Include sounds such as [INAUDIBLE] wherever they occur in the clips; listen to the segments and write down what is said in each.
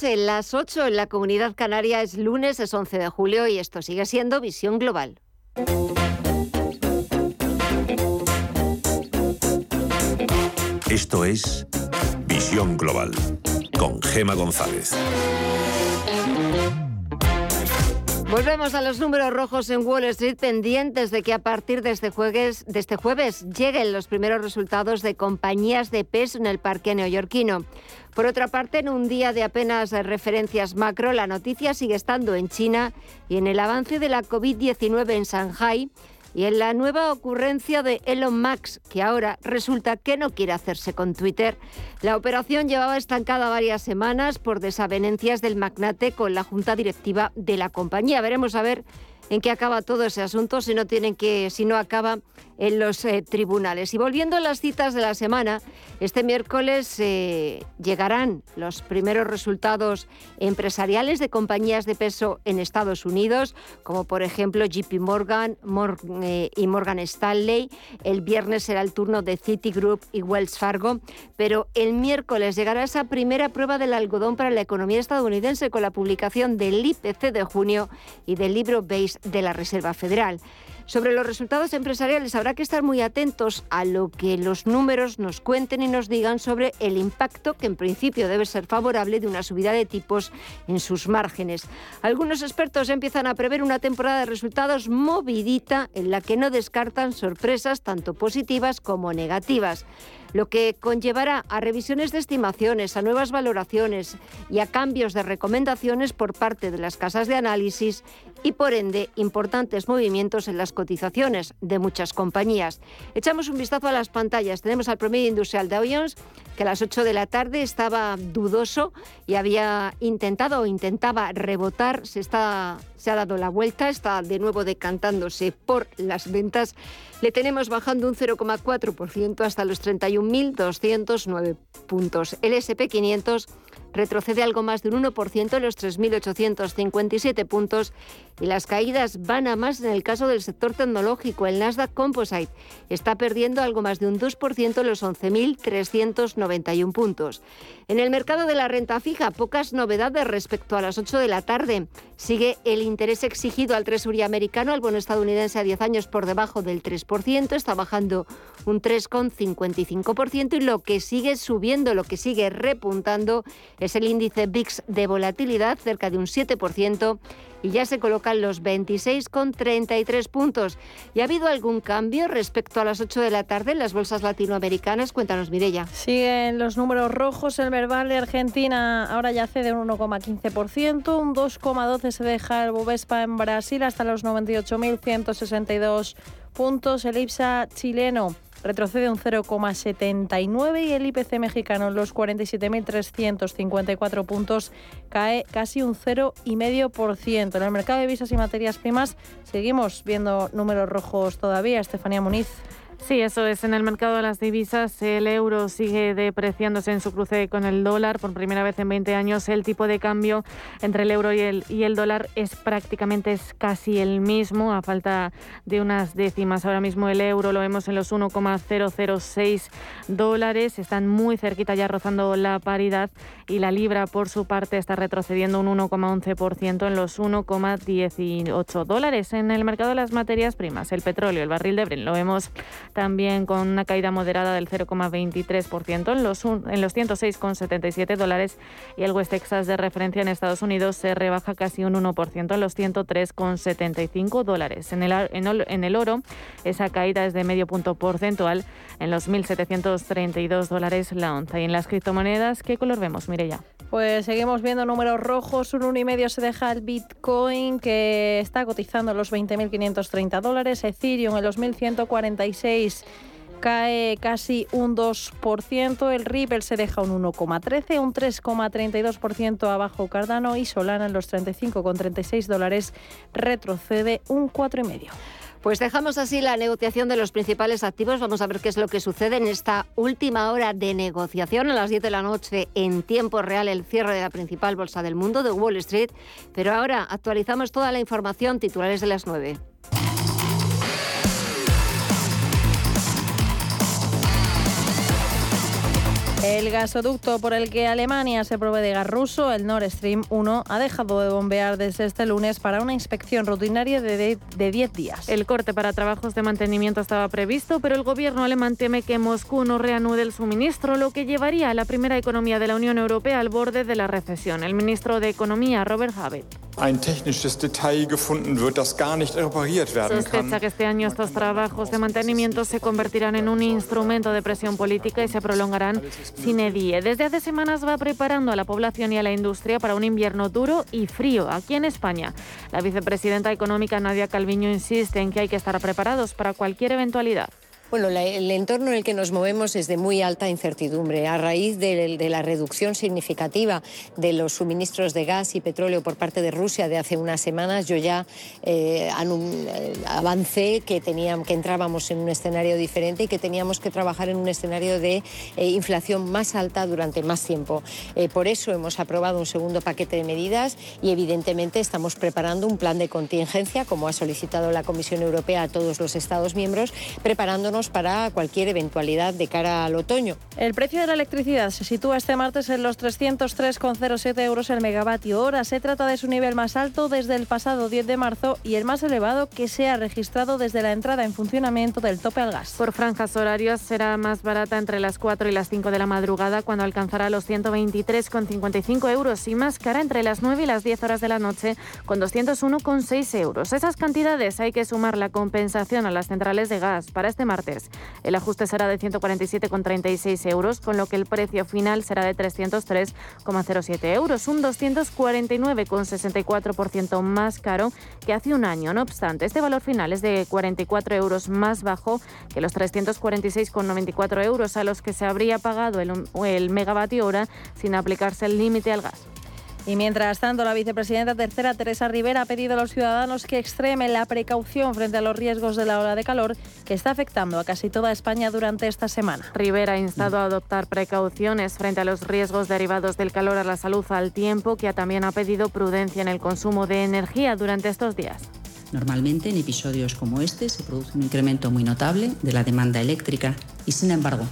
En las 8 en la comunidad canaria es lunes, es 11 de julio y esto sigue siendo Visión Global. Esto es Visión Global con Gema González. Volvemos a los números rojos en Wall Street pendientes de que a partir de este, jueves, de este jueves lleguen los primeros resultados de compañías de peso en el parque neoyorquino. Por otra parte, en un día de apenas referencias macro, la noticia sigue estando en China y en el avance de la COVID-19 en Shanghai y en la nueva ocurrencia de Elon Musk, que ahora resulta que no quiere hacerse con Twitter. La operación llevaba estancada varias semanas por desavenencias del magnate con la junta directiva de la compañía. Veremos a ver en qué acaba todo ese asunto si no tienen que si no acaba en los eh, tribunales. Y volviendo a las citas de la semana, este miércoles eh, llegarán los primeros resultados empresariales de compañías de peso en Estados Unidos, como por ejemplo JP Morgan eh, y Morgan Stanley. El viernes será el turno de Citigroup y Wells Fargo, pero el miércoles llegará esa primera prueba del algodón para la economía estadounidense con la publicación del IPC de junio y del libro Base de la Reserva Federal. Sobre los resultados empresariales habrá que estar muy atentos a lo que los números nos cuenten y nos digan sobre el impacto, que en principio debe ser favorable, de una subida de tipos en sus márgenes. Algunos expertos empiezan a prever una temporada de resultados movidita en la que no descartan sorpresas tanto positivas como negativas lo que conllevará a revisiones de estimaciones, a nuevas valoraciones y a cambios de recomendaciones por parte de las casas de análisis y, por ende, importantes movimientos en las cotizaciones de muchas compañías. Echamos un vistazo a las pantallas. Tenemos al promedio industrial Dow Jones, que a las 8 de la tarde estaba dudoso y había intentado o intentaba rebotar. Se, está, se ha dado la vuelta, está de nuevo decantándose por las ventas le tenemos bajando un 0,4% hasta los 31.209 puntos. El SP500 retrocede algo más de un 1% en los 3.857 puntos y las caídas van a más en el caso del sector tecnológico. El Nasdaq Composite está perdiendo algo más de un 2% en los 11.391 puntos. En el mercado de la renta fija, pocas novedades respecto a las 8 de la tarde. Sigue el interés exigido al Tresuría americano, al bono estadounidense a 10 años por debajo del 3%, está bajando un 3,55% y lo que sigue subiendo, lo que sigue repuntando es el índice VIX de volatilidad, cerca de un 7%, y ya se colocan los 26,33 puntos. ¿Y ha habido algún cambio respecto a las 8 de la tarde en las bolsas latinoamericanas? Cuéntanos, Mirella. Siguen los números rojos. El verbal de Argentina ahora ya cede un 1,15%, un 2,12% se deja el Bovespa en Brasil hasta los 98.162 puntos. El IPSA chileno retrocede un 0,79 y el IPC mexicano en los 47.354 puntos cae casi un 0,5%. En el mercado de visas y materias primas seguimos viendo números rojos todavía. Estefanía Muniz. Sí, eso es. En el mercado de las divisas, el euro sigue depreciándose en su cruce con el dólar. Por primera vez en 20 años, el tipo de cambio entre el euro y el, y el dólar es prácticamente es casi el mismo, a falta de unas décimas. Ahora mismo el euro lo vemos en los 1,006 dólares. Están muy cerquita ya rozando la paridad y la libra, por su parte, está retrocediendo un 1,11% en los 1,18 dólares. En el mercado de las materias primas, el petróleo, el barril de Brent, lo vemos también con una caída moderada del 0,23% en los, en los 106,77 dólares y el West Texas de referencia en Estados Unidos se rebaja casi un 1% en los 103,75 dólares. En el, en, el oro, esa caída es de medio punto porcentual en los 1.732 dólares la onza. Y en las criptomonedas, ¿qué color vemos, Mireya? Pues seguimos viendo números rojos. Un 1,5 se deja el Bitcoin, que está cotizando los 20.530 dólares. Ethereum en los 1.146 cae casi un 2%, el Ripple se deja un 1,13, un 3,32% abajo Cardano y Solana en los 35,36 dólares retrocede un 4,5%. Pues dejamos así la negociación de los principales activos. Vamos a ver qué es lo que sucede en esta última hora de negociación a las 10 de la noche en tiempo real el cierre de la principal bolsa del mundo de Wall Street. Pero ahora actualizamos toda la información titulares de las 9. El gasoducto por el que Alemania se provee de gas ruso, el Nord Stream 1, ha dejado de bombear desde este lunes para una inspección rutinaria de 10 días. El corte para trabajos de mantenimiento estaba previsto, pero el gobierno alemán teme que Moscú no reanude el suministro, lo que llevaría a la primera economía de la Unión Europea al borde de la recesión. El ministro de Economía, Robert Habeck. Sospecha que este año estos trabajos de mantenimiento se convertirán en un instrumento de presión política y se prolongarán sin edie. Desde hace semanas va preparando a la población y a la industria para un invierno duro y frío aquí en España. La vicepresidenta económica Nadia Calviño insiste en que hay que estar preparados para cualquier eventualidad. Bueno, el entorno en el que nos movemos es de muy alta incertidumbre. A raíz de, la reducción significativa de los suministros de gas y petróleo por parte de Rusia de hace unas semanas, yo ya eh, eh, avancé que, teníamos, que entrábamos en un escenario diferente y que teníamos que trabajar en un escenario de eh, inflación más alta durante más tiempo. por eso hemos aprobado un segundo paquete de medidas y evidentemente estamos preparando un plan de contingencia, como ha solicitado la Comisión Europea a todos los Estados miembros, preparándonos para cualquier eventualidad de cara al otoño. El precio de la electricidad se sitúa este martes en los 303,07 euros el megavatio hora. Se trata de su nivel más alto desde el pasado 10 de marzo y el más elevado que se ha registrado desde la entrada en funcionamiento del tope al gas. Por franjas horarias será más barata entre las 4 y las 5 de la madrugada cuando alcanzará los 123,55 euros y más cara entre las 9 y las 10 horas de la noche con 201,6 euros. Esas cantidades hay que sumar la compensación a las centrales de gas. Para este martes el ajuste será de 147,36 euros, con lo que el precio final será de 303,07 euros, un 249,64% más caro que hace un año. No obstante, este valor final es de 44 euros más bajo que los 346,94 euros a los que se habría pagado el, el megavatio hora sin aplicarse el límite al gas. Y mientras tanto, la vicepresidenta tercera, Teresa Rivera, ha pedido a los ciudadanos que extremen la precaución frente a los riesgos de la ola de calor que está afectando a casi toda España durante esta semana. Rivera ha instado a adoptar precauciones frente a los riesgos derivados del calor a la salud al tiempo, que también ha pedido prudencia en el consumo de energía durante estos días. Normalmente en episodios como este se produce un incremento muy notable de la demanda eléctrica y sin embargo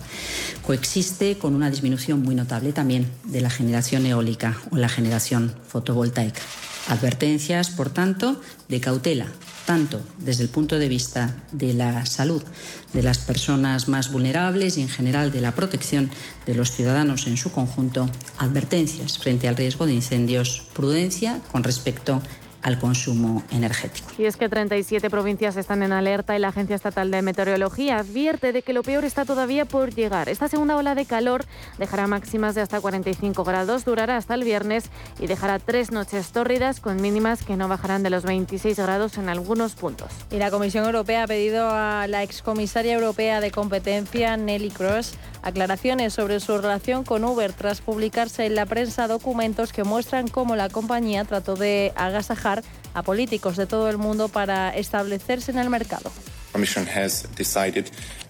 coexiste con una disminución muy notable también de la generación eólica o la generación fotovoltaica. Advertencias, por tanto, de cautela, tanto desde el punto de vista de la salud de las personas más vulnerables y en general de la protección de los ciudadanos en su conjunto, advertencias frente al riesgo de incendios, prudencia con respecto a al consumo energético. Y es que 37 provincias están en alerta y la Agencia Estatal de Meteorología advierte de que lo peor está todavía por llegar. Esta segunda ola de calor dejará máximas de hasta 45 grados, durará hasta el viernes y dejará tres noches tórridas con mínimas que no bajarán de los 26 grados en algunos puntos. Y la Comisión Europea ha pedido a la excomisaria europea de competencia, Nelly Cross, aclaraciones sobre su relación con Uber tras publicarse en la prensa documentos que muestran cómo la compañía trató de agasajar a políticos de todo el mundo para establecerse en el mercado.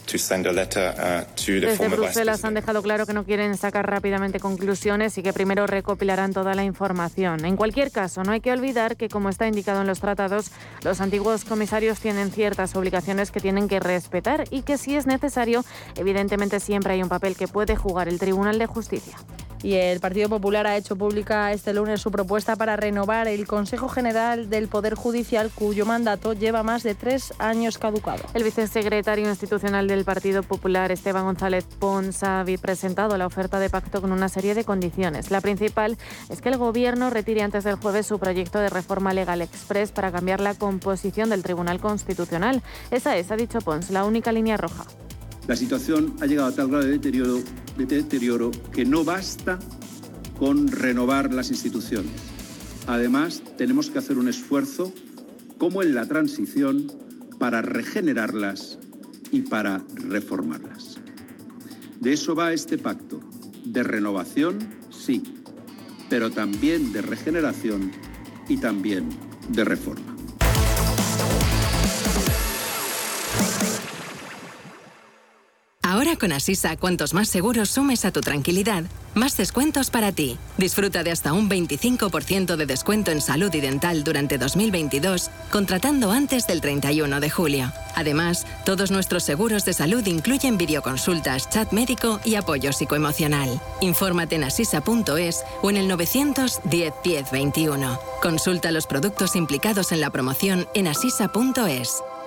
Desde Bruselas han dejado claro que no quieren sacar rápidamente conclusiones y que primero recopilarán toda la información. En cualquier caso, no hay que olvidar que, como está indicado en los tratados, los antiguos comisarios tienen ciertas obligaciones que tienen que respetar y que, si es necesario, evidentemente siempre hay un papel que puede jugar el Tribunal de Justicia. Y el Partido Popular ha hecho pública este lunes su propuesta para renovar el Consejo General del Poder Judicial, cuyo mandato lleva más de tres años caducado. El vicesecretario institucional del Partido Popular, Esteban González Pons, ha presentado la oferta de pacto con una serie de condiciones. La principal es que el Gobierno retire antes del jueves su proyecto de reforma legal express para cambiar la composición del Tribunal Constitucional. Esa es, ha dicho Pons, la única línea roja. La situación ha llegado a tal grado de deterioro, de deterioro que no basta con renovar las instituciones. Además, tenemos que hacer un esfuerzo, como en la transición, para regenerarlas y para reformarlas. De eso va este pacto, de renovación, sí, pero también de regeneración y también de reforma. Ahora con Asisa, cuantos más seguros sumes a tu tranquilidad, más descuentos para ti. Disfruta de hasta un 25% de descuento en salud y dental durante 2022, contratando antes del 31 de julio. Además, todos nuestros seguros de salud incluyen videoconsultas, chat médico y apoyo psicoemocional. Infórmate en asisa.es o en el 910 10 21. Consulta los productos implicados en la promoción en asisa.es.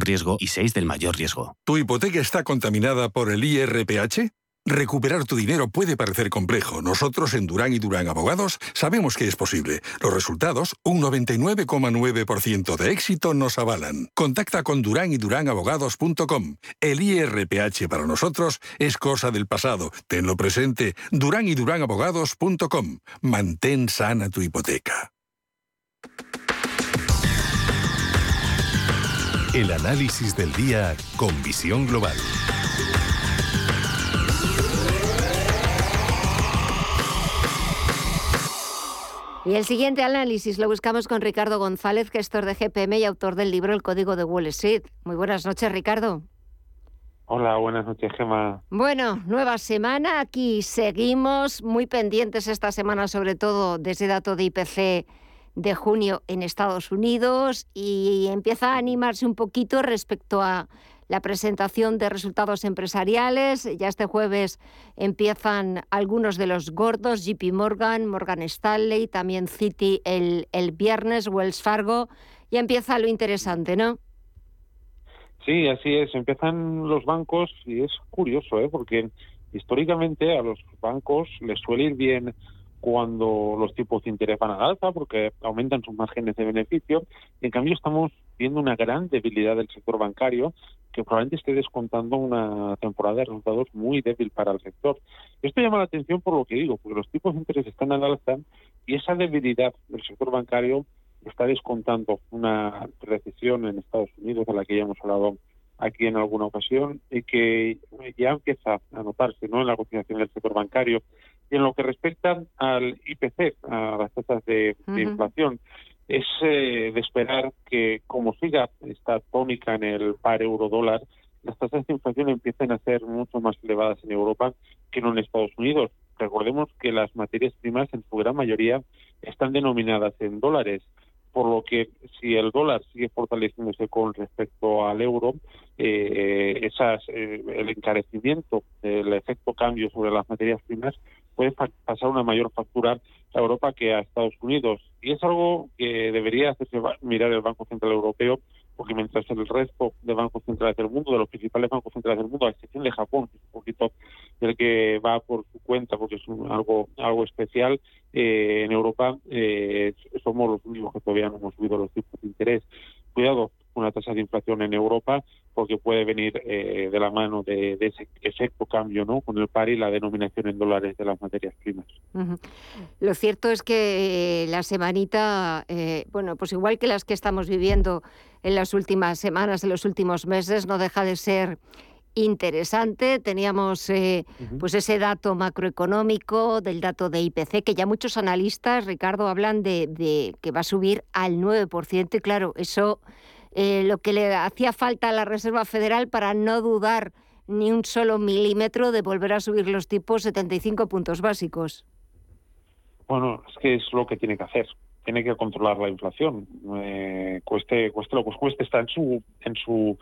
riesgo y 6 del mayor riesgo. ¿Tu hipoteca está contaminada por el IRPH? Recuperar tu dinero puede parecer complejo. Nosotros en Durán y Durán Abogados sabemos que es posible. Los resultados, un 99,9% de éxito nos avalan. Contacta con Durán y Durán Abogados.com. El IRPH para nosotros es cosa del pasado. Tenlo presente. Durán y Durán Abogados.com. Mantén sana tu hipoteca. El análisis del día con visión global. Y el siguiente análisis lo buscamos con Ricardo González, gestor de GPM y autor del libro El Código de Wall Street. Muy buenas noches, Ricardo. Hola, buenas noches, Gemma. Bueno, nueva semana. Aquí seguimos muy pendientes esta semana, sobre todo de ese dato de IPC de junio en Estados Unidos y empieza a animarse un poquito respecto a la presentación de resultados empresariales. Ya este jueves empiezan algunos de los gordos, JP Morgan, Morgan Stanley, también Citi el, el viernes, Wells Fargo. Ya empieza lo interesante, ¿no? Sí, así es. Empiezan los bancos y es curioso, ¿eh? porque históricamente a los bancos les suele ir bien cuando los tipos de interés van al alza porque aumentan sus márgenes de beneficio. En cambio, estamos viendo una gran debilidad del sector bancario que probablemente esté descontando una temporada de resultados muy débil para el sector. Esto llama la atención por lo que digo, porque los tipos de interés están al alza y esa debilidad del sector bancario está descontando una recesión en Estados Unidos, de la que ya hemos hablado aquí en alguna ocasión, y que ya empieza a notarse ¿no? en la cotización del sector bancario en lo que respecta al IPC, a las tasas de, inflación, es eh, de esperar que, como siga esta tónica en el par euro-dólar, las tasas de inflación empiecen a ser mucho más elevadas en Europa que no en Estados Unidos. Recordemos que las materias primas, en su gran mayoría, están denominadas en dólares por lo que si el dólar sigue fortaleciéndose con respecto al euro, eh, esas, eh, el encarecimiento del efecto cambio sobre las materias primas puede pasar una mayor factura a Europa que a Estados Unidos. Y es algo que debería hacerse mirar el Banco Central Europeo, porque mientras el resto de bancos centrales del mundo, de los principales bancos centrales del mundo, a excepción de Japón, que es un poquito el que va por su cuenta, porque es algo algo especial, eh, en Europa eh, somos los únicos que todavía no hemos subido los tipos de interés. Cuidado, una tasa de inflación en Europa porque puede venir eh, de la mano de, ese efecto cambio ¿no? con el par y la denominación en dólares de las materias primas. Lo cierto es que eh, la semanita, eh, bueno, pues igual que las que estamos viviendo en las últimas semanas, en los últimos meses, no deja de ser interesante. Teníamos pues ese dato macroeconómico del dato de IPC, que ya muchos analistas, Ricardo, hablan de, de que va a subir al 9%. Y claro, eso eh, lo que le hacía falta a la Reserva Federal para no dudar ni un solo milímetro de volver a subir los tipos 75 puntos básicos. Bueno, es que es lo que tiene que hacer. Tiene que controlar la inflación. Eh, cueste, cueste lo que cueste, está en su, en su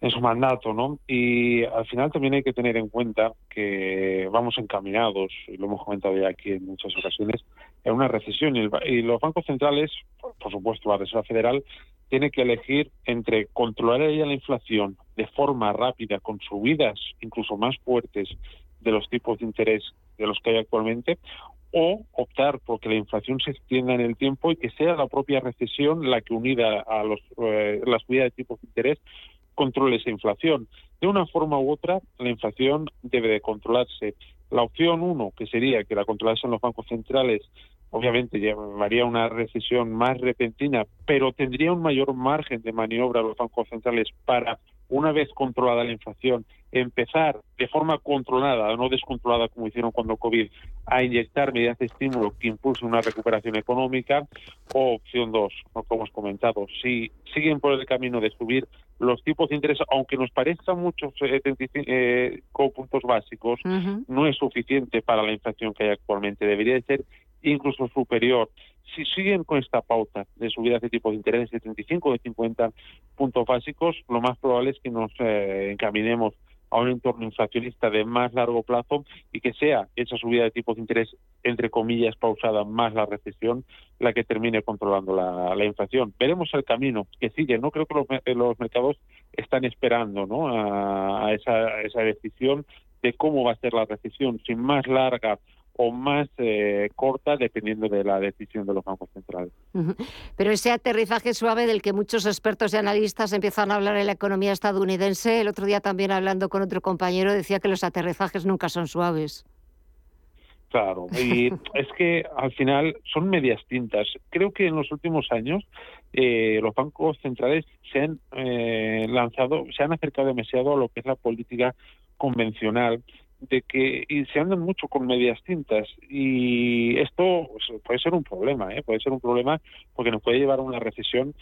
en su mandato, ¿no? Y al final también hay que tener en cuenta que vamos encaminados, y lo hemos comentado ya aquí en muchas ocasiones, en una recesión. Y, los bancos centrales, por supuesto la Reserva Federal, tiene que elegir entre controlar ella la inflación de forma rápida, con subidas incluso más fuertes de los tipos de interés de los que hay actualmente, o optar por que la inflación se extienda en el tiempo y que sea la propia recesión la que unida a los, eh, de tipos de interés controle esa inflación. De una forma u otra, la inflación debe de controlarse. La opción uno, que sería que la controlasen los bancos centrales, obviamente llevaría una recesión más repentina, pero tendría un mayor margen de maniobra los bancos centrales para una vez controlada la inflación, empezar de forma controlada, no descontrolada como hicieron cuando COVID, a inyectar medidas de estímulo que impulsen una recuperación económica, o opción dos, como hemos comentado, si siguen por el camino de subir los tipos de interés, aunque nos parezcan muchos eh, eh puntos básicos, no es suficiente para la inflación que hay actualmente. Debería ser incluso superior si siguen con esta pauta de subidas de tipos de interés de 35 o de 50 puntos básicos, lo más probable es que nos eh, encaminemos a un entorno inflacionista de más largo plazo y que sea esa subida de tipos de interés, entre comillas, pausada más la recesión, la que termine controlando la, inflación. Veremos el camino que sigue. No creo que los, los mercados están esperando ¿no? a, esa, esa decisión de cómo va a ser la recesión, sin más larga o más eh, corta dependiendo de la decisión de los bancos centrales. Pero ese aterrizaje suave del que muchos expertos y analistas empiezan a hablar en la economía estadounidense, el otro día también hablando con otro compañero decía que los aterrizajes nunca son suaves. Claro, y [LAUGHS] es que al final son medias tintas. Creo que en los últimos años eh, los bancos centrales se han eh, lanzado, se han acercado demasiado a lo que es la política convencional de que y se andan mucho con medias tintas y esto pues, puede ser un problema, ¿eh? puede ser un problema porque nos puede llevar a una recesión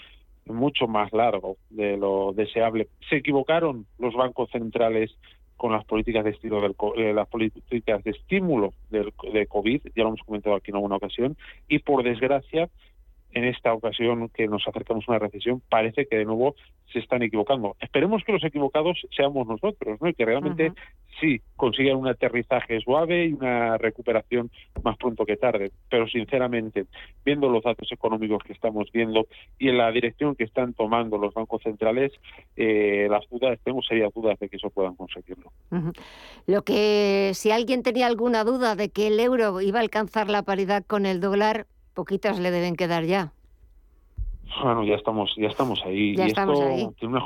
mucho más largo de lo deseable. Se equivocaron los bancos centrales con las políticas de estilo del, eh, las políticas de estímulo del, de COVID, ya lo hemos comentado aquí en alguna ocasión, y por desgracia en esta ocasión que nos acercamos a una recesión, parece que de nuevo se están equivocando. Esperemos que los equivocados seamos nosotros, ¿no? Y que realmente sí consigan un aterrizaje suave y una recuperación más pronto que tarde. Pero sinceramente, viendo los datos económicos que estamos viendo y en la dirección que están tomando los bancos centrales, eh, las dudas, tengo serias dudas de que eso puedan conseguirlo. Lo que, si alguien tenía alguna duda de que el euro iba a alcanzar la paridad con el dólar, poquitas le deben quedar ya. Bueno, ya estamos, ya estamos ahí. y esto tiene unas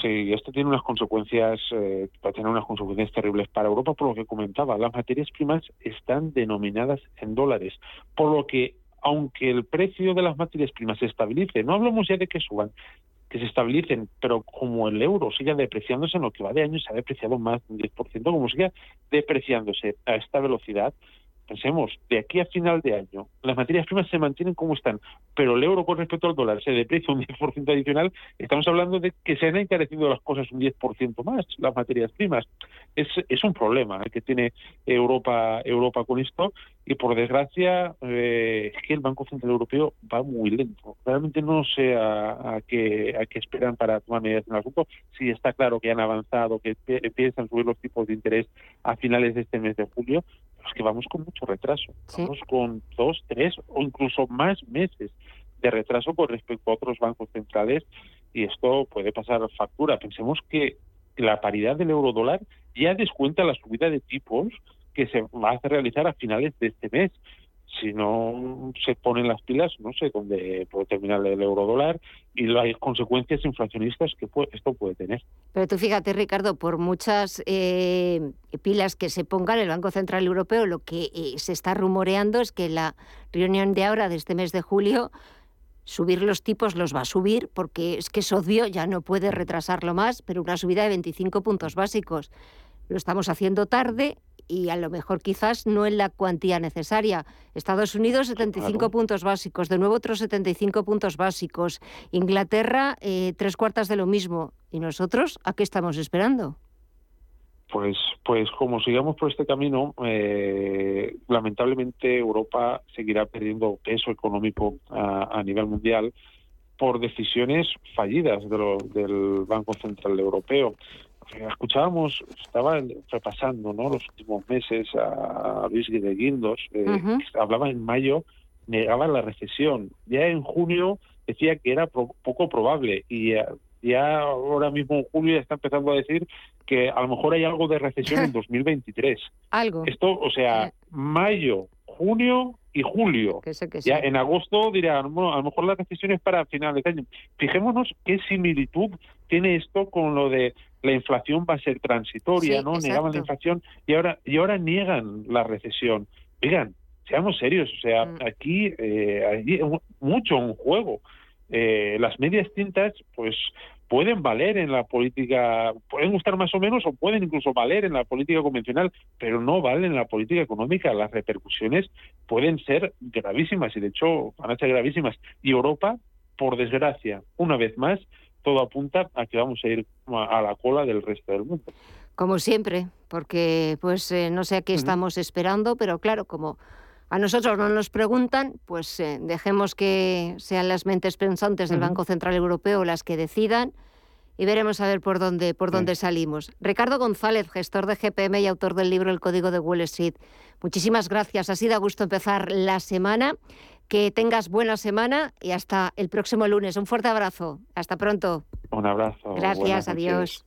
sí, esto tiene unas consecuencias, eh, va a tener unas consecuencias terribles para Europa, por lo que comentaba. Las materias primas están denominadas en dólares, por lo que aunque el precio de las materias primas se estabilice, no hablamos ya de que suban, que se estabilicen, pero como el euro siga depreciándose en lo que va de año, se ha depreciado más de un 10%, como siga depreciándose a esta velocidad, pensemos, de aquí a final de año, las materias primas se mantienen como están, pero el euro con respecto al dólar se deprecia un [LAUGHS] 10% adicional, estamos hablando de que se han encarecido las cosas un 10% más, las materias primas. Es, un problema que tiene Europa, Europa con esto y por desgracia eh, es que el Banco Central Europeo va muy lento. Realmente no sé a, qué, a qué esperan para tomar medidas en el asunto. Sí está claro que han avanzado, que empiezan a subir los tipos de interés a finales de este mes de julio, es que vamos con mucho retraso. Vamos con dos, tres o incluso más meses de retraso con respecto a otros bancos centrales y esto puede pasar factura. Pensemos que la paridad del euro dólar ya descuenta la subida de tipos que se va a realizar a finales de este mes. Si no se ponen las pilas, no sé dónde puede terminar el euro dólar y las consecuencias inflacionistas que esto puede tener. Pero tú fíjate, Ricardo, por muchas eh, pilas que se pongan, el Banco Central Europeo lo que eh, se está rumoreando es que la reunión de ahora, de este mes de julio, subir los tipos los va a subir porque es que es obvio, ya no puede retrasarlo más, pero una subida de 25 puntos básicos. Lo estamos haciendo tarde y a lo mejor quizás no en la cuantía necesaria. Estados Unidos 75 puntos básicos, de nuevo otros 75 puntos básicos. Inglaterra eh, tres cuartas de lo mismo. ¿Y nosotros a qué estamos esperando? Pues, pues como sigamos por este camino, eh, lamentablemente Europa seguirá perdiendo peso económico a, nivel mundial por decisiones fallidas del Banco Central Europeo escuchábamos, estaba repasando ¿no? los últimos meses a Luis Guindos, eh, hablaba en mayo, negaba la recesión. Ya en junio decía que era poco probable y ya, ahora mismo en julio ya está empezando a decir que a lo mejor hay algo de recesión en [LAUGHS] 2023. algo. Esto, o sea, mayo, junio y julio. Ya en agosto dirán, bueno, a lo mejor la decisión es para finales de año. Fijémonos qué similitud tiene esto con lo de la inflación va a ser transitoria, ¿no? Negaban la inflación y ahora y ahora niegan la recesión. Oigan, seamos serios, o sea, mm. aquí eh, hay mucho en juego. Eh, las medias tintas, pues pueden valer en la política, pueden gustar más o menos o pueden incluso valer en la política convencional, pero no valen en la política económica. Las repercusiones pueden ser gravísimas y de hecho van a ser gravísimas. Y Europa, por desgracia, una vez más, todo apunta a que vamos a ir a la cola del resto del mundo. Como siempre, porque pues eh, no sé a qué estamos esperando, pero claro, como a nosotros no nos preguntan, pues eh, dejemos que sean las mentes pensantes del Banco Central Europeo las que decidan y veremos a ver por dónde, por dónde salimos. Ricardo González, gestor de GPM y autor del libro El Código de Wall Street. Muchísimas gracias. Ha sido a gusto empezar la semana. Que tengas buena semana y hasta el próximo lunes. Un fuerte abrazo. Hasta pronto. Un abrazo. Gracias, adiós.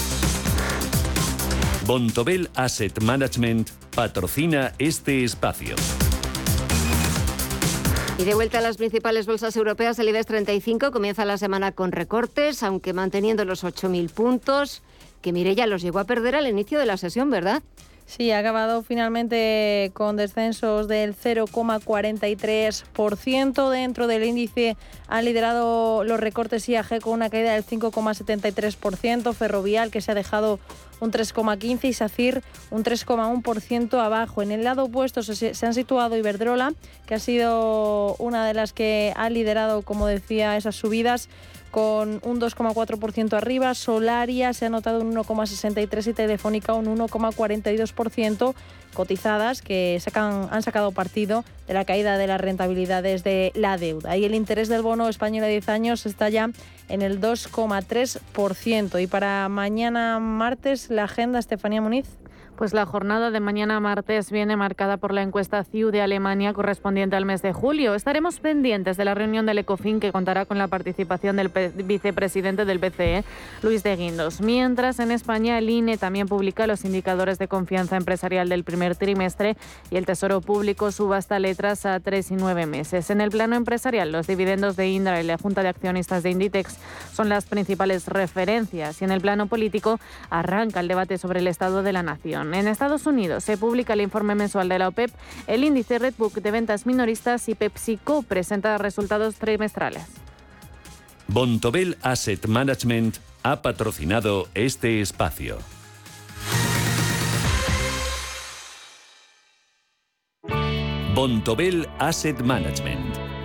Bontobel Asset Management patrocina este espacio. Y de vuelta a las principales bolsas europeas, el IBEX 35 comienza la semana con recortes, aunque manteniendo los 8.000 puntos, que ya los llegó a perder al inicio de la sesión, ¿verdad? Sí, ha acabado finalmente con descensos del 0,43%. Dentro del índice han liderado los recortes IAG con una caída del 5,73%, Ferrovial que se ha dejado un 3,15% y SACIR un 3,1% abajo. En el lado opuesto se, se han situado Iberdrola, que ha sido una de las que ha liderado, como decía, esas subidas con un 2,4% arriba, Solaria se ha notado un 1,63% y Telefónica un 1,42% cotizadas que sacan, han sacado partido de la caída de las rentabilidades de la deuda. Y el interés del bono español a 10 años está ya en el 2,3%. Y para mañana martes la agenda, Estefanía Muniz. Pues la jornada de mañana martes viene marcada por la encuesta CIU de Alemania correspondiente al mes de julio. Estaremos pendientes de la reunión del ECOFIN que contará con la participación del vicepresidente del BCE, Luis de Guindos. Mientras en España el INE también publica los indicadores de confianza empresarial del primer trimestre y el Tesoro Público subasta letras a tres y nueve meses. En el plano empresarial, los dividendos de Indra y la Junta de Accionistas de Inditex son las principales referencias y en el plano político arranca el debate sobre el estado de la nación. En Estados Unidos se publica el informe mensual de la OPEP, el índice Redbook de ventas minoristas y PepsiCo presenta resultados trimestrales. Bontobel Asset Management ha patrocinado este espacio. Bontobel Asset Management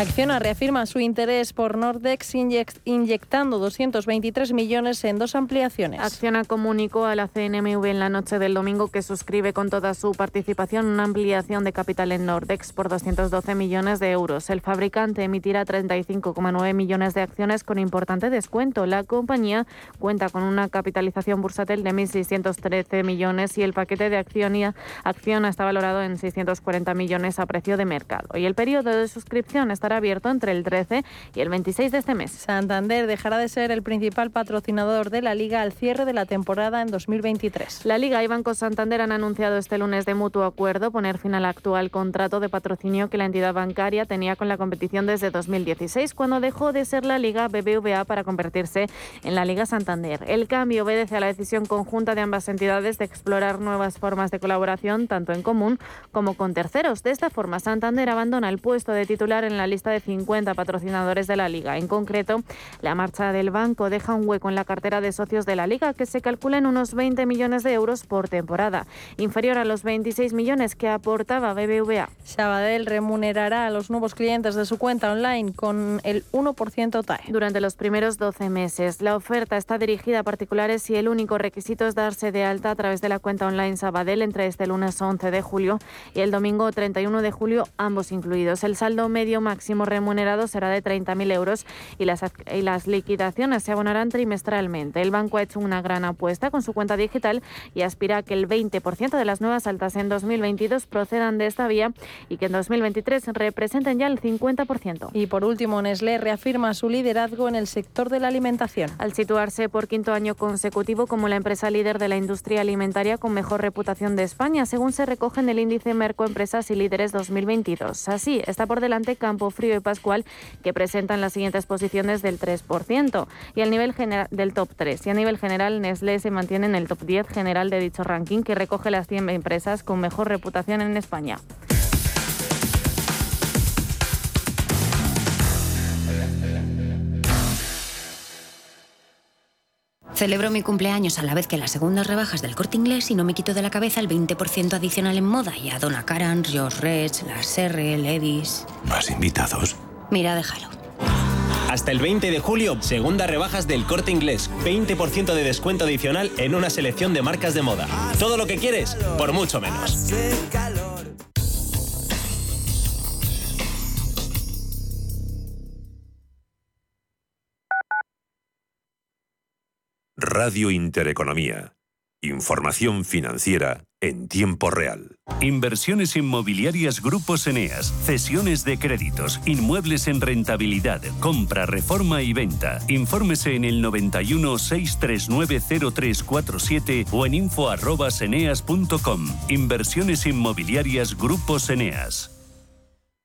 Acciona reafirma su interés por Nordex inyectando 223 millones en dos ampliaciones. Acciona comunicó a la CNMV en la noche del domingo que suscribe con toda su participación una ampliación de capital en Nordex por 212 millones de euros. El fabricante emitirá 35,9 millones de acciones con importante descuento. La compañía cuenta con una capitalización bursátil de 1.613 millones y el paquete de acción, acción está valorado en 640 millones a precio de mercado. Y el periodo de suscripción está abierto entre el 13 y el 26 de este mes. Santander dejará de ser el principal patrocinador de la Liga al cierre de la temporada en 2023. La Liga y Banco Santander han anunciado este lunes de mutuo acuerdo poner fin al actual contrato de patrocinio que la entidad bancaria tenía con la competición desde 2016, cuando dejó de ser la Liga BBVA para convertirse en la Liga Santander. El cambio obedece a la decisión conjunta de ambas entidades de explorar nuevas formas de colaboración, tanto en común como con terceros. De esta forma, Santander abandona el puesto de titular en la lista de 50 patrocinadores de la liga. En concreto, la marcha del banco deja un hueco en la cartera de socios de la liga que se calcula en unos 20 millones de euros por temporada, inferior a los 26 millones que aportaba BBVA. Sabadell remunerará a los nuevos clientes de su cuenta online con el 1% TAE. Durante los primeros 12 meses, la oferta está dirigida a particulares y el único requisito es darse de alta a través de la cuenta online Sabadell entre este lunes 11 de julio y el domingo 31 de julio, ambos incluidos. El saldo medio máximo máximo remunerado será de 30.000 euros y las, y las liquidaciones se abonarán trimestralmente. El banco ha hecho una gran apuesta con su cuenta digital y aspira a que el 20% de las nuevas altas en 2022 procedan de esta vía y que en 2023 representen ya el 50%. Y por último, Nestlé reafirma su liderazgo en el sector de la alimentación. Al situarse por quinto año consecutivo como la empresa líder de la industria alimentaria con mejor reputación de España, según se recoge en el índice Merco Empresas y Líderes 2022. Así, está por delante Campo Frío y Pascual, que presentan las siguientes posiciones del 3% y al nivel general del top 3. Y a nivel general, Nestlé se mantiene en el top 10 general de dicho ranking, que recoge las 100 empresas con mejor reputación en España. Celebro mi cumpleaños a la vez que las segundas rebajas del corte inglés y no me quito de la cabeza el 20% adicional en moda y a Donna Karan, Josh Reds, Las R, Levis. ¿Más invitados? Mira, déjalo. Hasta el 20 de julio, segunda rebajas del corte inglés. 20% de descuento adicional en una selección de marcas de moda. Todo lo que quieres, por mucho menos. Radio Intereconomía. Información financiera en tiempo real. Inversiones inmobiliarias Grupos Eneas, cesiones de créditos, inmuebles en rentabilidad, compra, reforma y venta. Infórmese en el 91 639 0347 o en info@eneas.com. Inversiones inmobiliarias Grupos Eneas.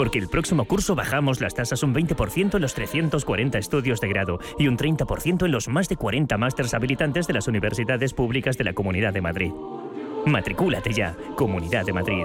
Porque el próximo curso bajamos las tasas un 20% en los 340 estudios de grado y un 30% en los más de 40 másters habilitantes de las universidades públicas de la Comunidad de Madrid. Matricúlate ya, Comunidad de Madrid.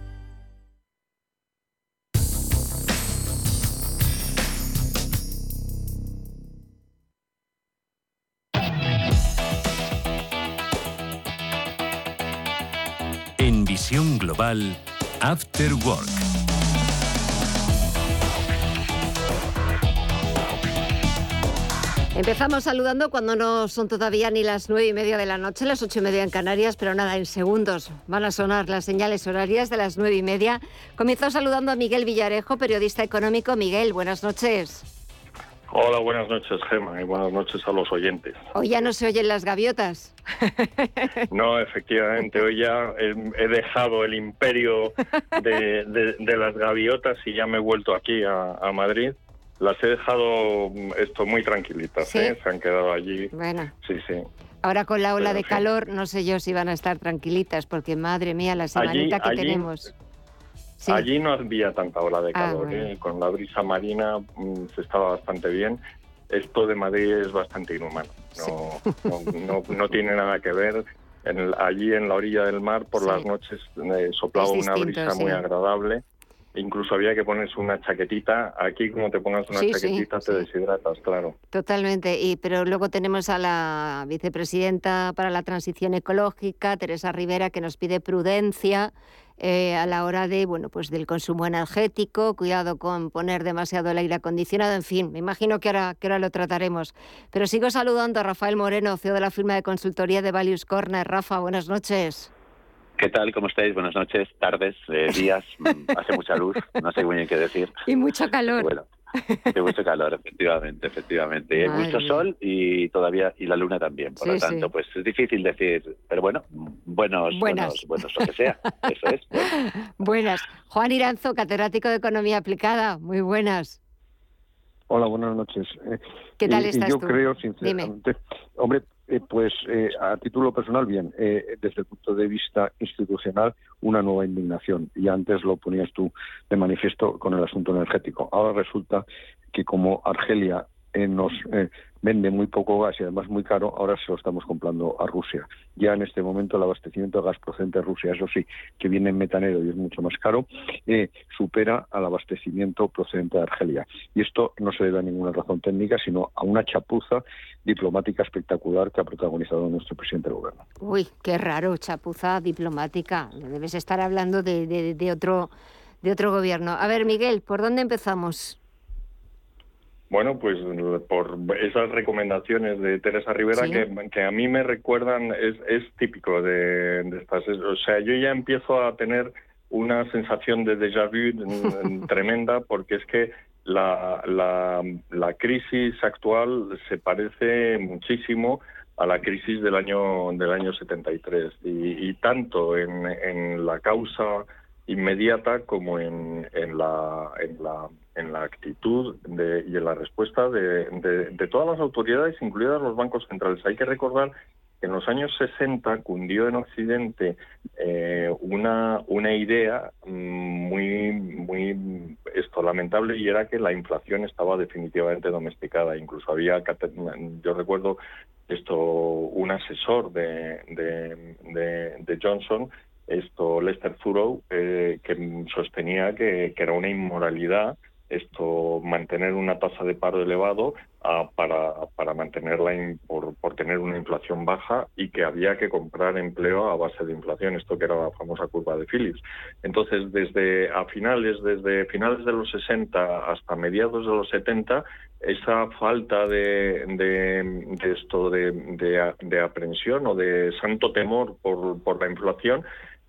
Global, After Work. Empezamos saludando cuando no son todavía ni las nueve y media de la noche, las ocho y media en Canarias, pero nada, en segundos van a sonar las señales horarias de las nueve y media. Comienzo saludando a Miguel Villarejo, periodista económico. Miguel, buenas noches. Hola, buenas noches, Gema, y buenas noches a los oyentes. Hoy ya no se oyen las gaviotas. [LAUGHS] No, efectivamente, hoy ya he, dejado el imperio de, las gaviotas y ya me he vuelto aquí a Madrid las he dejado mm, esto muy tranquilitas, ¿eh? se han quedado allí. Bueno. Sí, sí. Ahora con la ola de calor, no sé yo si van a estar tranquilitas, porque madre mía, la semanita que tenemos. Allí no había tanta ola de ah, calor, ¿eh? con la brisa marina mm, se estaba bastante bien. Esto de Madrid es bastante inhumano, no, no, tiene nada que ver. allí en la orilla del mar por las noches eh, soplaba una brisa muy agradable Incluso había que ponerse una chaquetita. Aquí, como te pongas una chaquetita, te deshidratas, claro. Totalmente. Y, pero luego tenemos a la vicepresidenta para la transición ecológica, Teresa Rivera, que nos pide prudencia eh, a la hora de, bueno, pues del consumo energético, cuidado con poner demasiado el aire acondicionado, en fin, me imagino que ahora, que ahora lo trataremos. Pero sigo saludando a Rafael Moreno, CEO de la firma de consultoría de Values Corner. Rafa, buenas noches. ¿Qué tal? ¿Cómo estáis? Buenas noches, tardes, eh, [LAUGHS] días. Mm, hace mucha luz, no sé muy bien qué decir. Y mucho calor. Bueno, hay mucho calor, efectivamente, efectivamente. Y hay mucho sol y todavía y la luna también. Por lo tanto, pues es difícil decir, pero bueno, buenos, buenos, buenos, lo que sea. Eso es. [LAUGHS] Buenas. Juan Iranzo, catedrático de Economía Aplicada. Muy buenas. Hola, buenas noches. ¿Qué tal estás yo creo, sinceramente, hombre, eh, pues eh, a título personal, bien, eh, desde el punto de vista institucional, una nueva indignación. Y antes lo ponías tú de manifiesto con el asunto energético. Ahora resulta que como Argelia nos vende muy poco gas y además muy caro, ahora se lo estamos comprando a Rusia. Ya en este momento el abastecimiento de gas procedente de Rusia, eso sí, que viene en metanero y es mucho más caro, eh, supera al abastecimiento procedente de Argelia. Y esto no se debe a ninguna razón técnica, sino a una chapuza diplomática espectacular que ha protagonizado nuestro presidente del gobierno. Uy, qué raro, chapuza diplomática. Debes estar hablando de, de otro de otro gobierno. A ver, Miguel, ¿por dónde empezamos? Bueno, pues por esas recomendaciones de Teresa Rivera que, a mí me recuerdan, es, es típico de, estas. O sea, yo ya empiezo a tener una sensación de déjà vu [LAUGHS] tremenda porque es que la, la, la, crisis actual se parece muchísimo a la crisis del año del año 73 y, y tanto en, en la causa inmediata como en, en, la, en, la, en la actitud de, y en la respuesta de, de, todas las autoridades, incluidas los bancos centrales. Hay que recordar que en los años 60 cundió en Occidente eh, una, una idea mm, muy, muy esto lamentable y era que la inflación estaba definitivamente domesticada. Incluso había, yo recuerdo esto, un asesor de, de, de Johnson esto Lester Thurow, eh, que sostenía que, era una inmoralidad esto mantener una tasa de paro elevado ah, para, para mantenerla por, por, tener una inflación baja y que había que comprar empleo a base de inflación, esto que era la famosa curva de Phillips. Entonces, desde a finales, desde finales de los 60 hasta mediados de los 70, esa falta de, de, esto de, de, de, aprensión o de santo temor por, por la inflación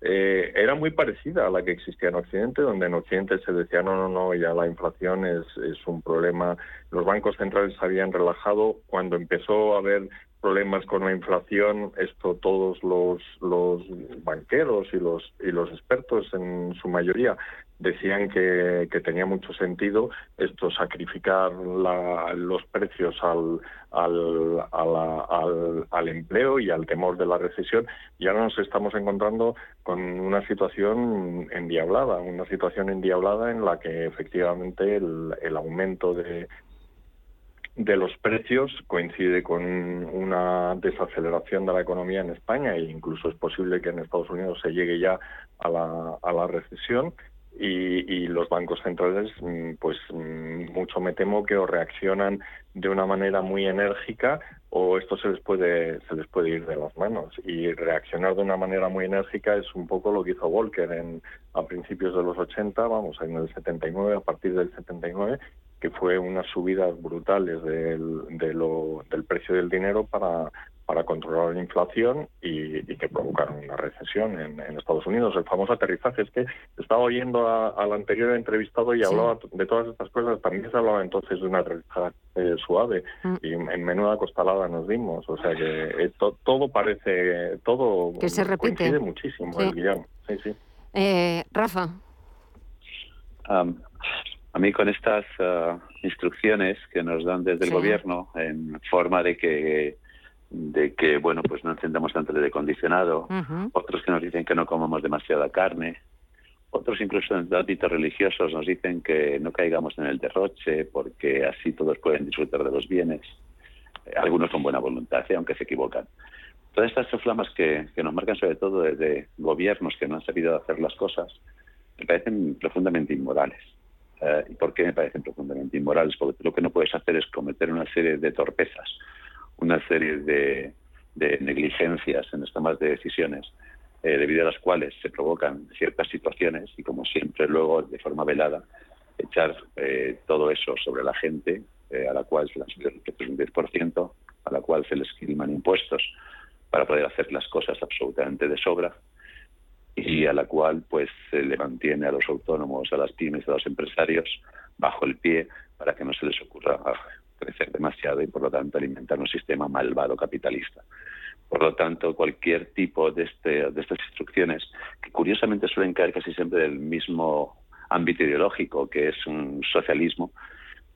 eh, era muy parecida a la que existía en Occidente, donde en Occidente se decía, no, no, no, ya la inflación es, es un problema. Los bancos centrales habían relajado. Cuando empezó a haber problemas con la inflación, esto todos los, los banqueros y los, y los expertos en su mayoría decían que, tenía mucho sentido esto sacrificar los precios al, al, al, empleo y al temor de la recesión. Y ahora nos estamos encontrando con una situación endiablada, una situación endiablada en la que efectivamente el, el aumento de, de los precios coincide con una desaceleración de la economía en España e incluso es posible que en Estados Unidos se llegue ya a la, a la recesión y, los bancos centrales, mm, pues mm, mucho me temo que o reaccionan de una manera muy enérgica o esto se les puede se les puede ir de las manos. Y reaccionar de una manera muy enérgica es un poco lo que hizo Volcker en a principios de los 80 vamos en el 79 a partir del 79 que fue unas subidas brutales del, de lo, del precio del dinero para para controlar la inflación y, que provocaron una recesión en, Estados Unidos. El famoso aterrizaje es que estaba oyendo al anterior entrevistado y hablaba de todas estas cosas. También se hablaba entonces de un aterrizaje suave mm. y en menuda costalada nos dimos. O sea que eh, todo parece, todo que se repite muchísimo el guion. Sí, sí. Eh, Rafa. a mí con estas ah, instrucciones que nos dan desde el gobierno en forma de que de que, bueno, pues no encendamos tanto el aire acondicionado, otros que nos dicen que no comamos demasiada carne, otros incluso en ámbitos religiosos nos dicen que no caigamos en el derroche porque así todos pueden disfrutar de los bienes, eh, algunos con buena voluntad, ¿eh? aunque se equivocan. Todas estas flamas que, que nos marcan sobre todo desde gobiernos que no han sabido hacer las cosas, me parecen profundamente inmorales. Eh, ¿Y por qué me parecen profundamente inmorales? Porque lo que no puedes hacer es cometer una serie de torpezas una serie de, negligencias en las tomas de decisiones, eh, debido a las cuales se provocan ciertas situaciones y, como siempre, luego, de forma velada, echar eh, todo eso sobre la gente, eh, a la cual se les un 10%, a la cual se les esquilman impuestos para poder hacer las cosas absolutamente de sobra y a la cual pues se le mantiene a los autónomos, a las pymes, a los empresarios bajo el pie para que no se les ocurra crecer demasiado y por lo tanto alimentar un sistema malvado capitalista. Por lo tanto, cualquier tipo de, este, de estas instrucciones, que curiosamente suelen caer casi siempre del mismo ámbito ideológico, que es un socialismo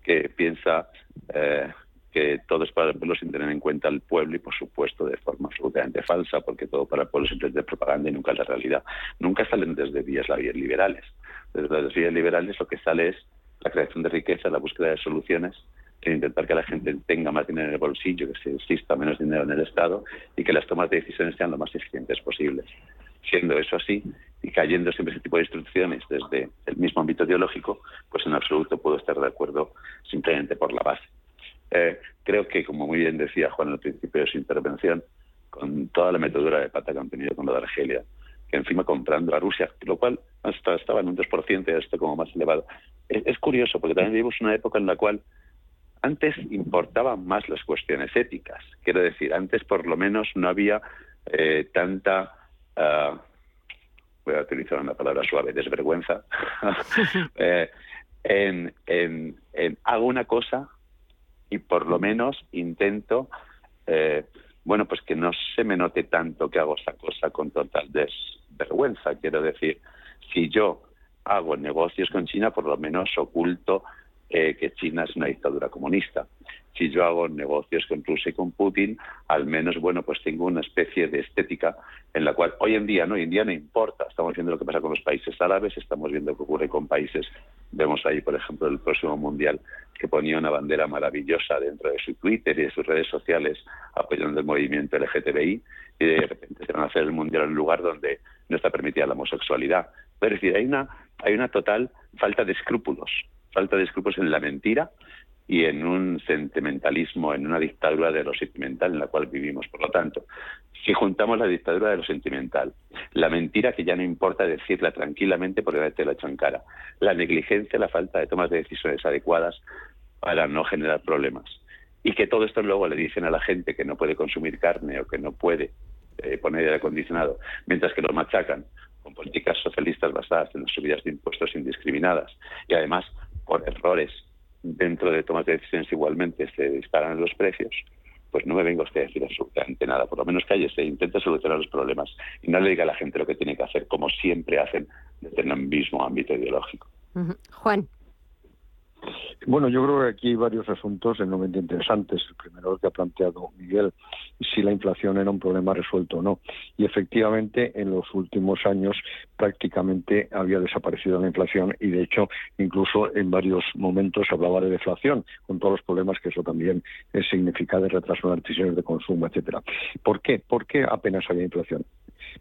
que piensa eh, que todo es para el pueblo sin tener en cuenta al pueblo y, por supuesto, de forma absolutamente falsa, porque todo para el pueblo siempre es de propaganda y nunca es la realidad. Nunca salen desde vías liberales. Desde las vías liberales lo que sale es la creación de riqueza, la búsqueda de soluciones intentar que la gente tenga más dinero en el bolsillo, que se exista menos dinero en el Estado y que las tomas de decisiones sean lo más eficientes posibles. Siendo eso así y cayendo siempre ese tipo de instrucciones desde el mismo ámbito ideológico, pues en absoluto puedo estar de acuerdo simplemente por la base. Eh, creo que, como muy bien decía Juan al principio de su intervención, con toda la metodura de pata que han tenido con lo de Argelia, que encima comprando a Rusia, lo cual hasta estaba en un 2% y esto como más elevado. Es, es curioso porque también vivimos una época en la cual antes importaban más las cuestiones éticas. Quiero decir, antes por lo menos no había eh, tanta, ah, voy a utilizar una palabra suave, desvergüenza, [LAUGHS] eh, en, hago una cosa y por lo menos intento, eh, bueno, pues que no se me note tanto que hago esa cosa con total desvergüenza. Quiero decir, si yo hago negocios con China, por lo menos oculto eh, que China es una dictadura comunista. Si yo hago negocios con Rusia y con Putin, al menos, bueno, pues tengo una especie de estética en la cual hoy en día, no, hoy en día no importa. Estamos viendo lo que pasa con los países árabes, estamos viendo lo que ocurre con países. Vemos ahí, por ejemplo, el próximo mundial que ponía una bandera maravillosa dentro de su Twitter y de sus redes sociales apoyando el movimiento LGTBI y de repente se van a hacer el mundial en un lugar donde no está permitida la homosexualidad. Es decir, hay una, hay una total falta de escrúpulos falta de escrúpulos en la mentira y en un sentimentalismo, en una dictadura de lo sentimental en la cual vivimos. Por lo tanto, si juntamos la dictadura de lo sentimental, la mentira que ya no importa decirla tranquilamente porque te la hecho en cara, la negligencia, la falta de tomas de decisiones adecuadas para no generar problemas, y que todo esto luego le dicen a la gente que no puede consumir carne o que no puede eh, poner aire acondicionado, mientras que lo machacan con políticas socialistas basadas en las subidas de impuestos indiscriminadas y además por errores dentro de tomas de decisiones igualmente se disparan los precios, pues no me venga usted a decir absolutamente nada. Por lo menos cállese, intente solucionar los problemas y no le diga a la gente lo que tiene que hacer, como siempre hacen desde el mismo ámbito ideológico. Juan. Bueno, yo creo que aquí hay varios asuntos enormemente interesantes. El primero que ha planteado Miguel, si la inflación era un problema resuelto o no. Y efectivamente, en los últimos años prácticamente había desaparecido la inflación y, de hecho, incluso en varios momentos se hablaba de deflación, con todos los problemas que eso también significa de retraso en las decisiones de consumo, etcétera. ¿Por qué? ¿Por qué apenas había inflación?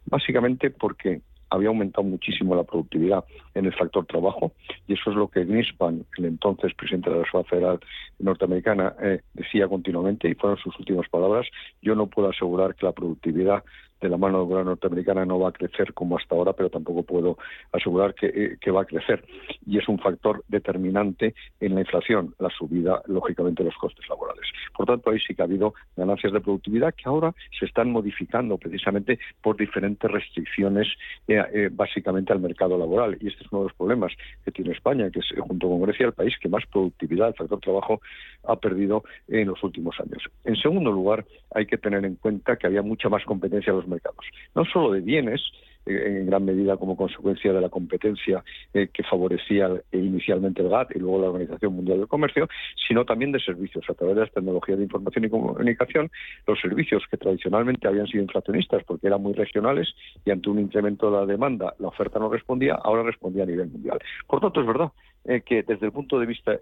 Básicamente porque había aumentado muchísimo la productividad en el factor trabajo y eso es lo que Greenspan, el entonces presidente de la Reserva Federal norteamericana, eh, decía continuamente y fueron sus últimas palabras. Yo no puedo asegurar que la productividad de la mano de obra norteamericana no va a crecer como hasta ahora, pero tampoco puedo asegurar eh, que, va a crecer. Y es un factor determinante en la inflación, la subida, lógicamente, de los costes laborales. Por tanto, ahí sí que ha habido ganancias de productividad que ahora se están modificando precisamente por diferentes restricciones, eh, eh, básicamente al mercado laboral. Y este es uno de los problemas que tiene España, que es, junto con Grecia, el país que más productividad, el factor trabajo, ha perdido en los últimos años. En segundo lugar, hay que tener en cuenta que había mucha más competencia en los mercados, no solo de bienes, eh, en gran medida como consecuencia de la competencia eh, que favorecía inicialmente el GATT y luego la Organización Mundial del Comercio, sino también de servicios. A través de las tecnologías de información y comunicación, los servicios que tradicionalmente habían sido inflacionistas porque eran muy regionales y ante un incremento de la demanda la oferta no respondía, ahora respondía a nivel mundial. Por tanto, es verdad eh, que desde el punto de vista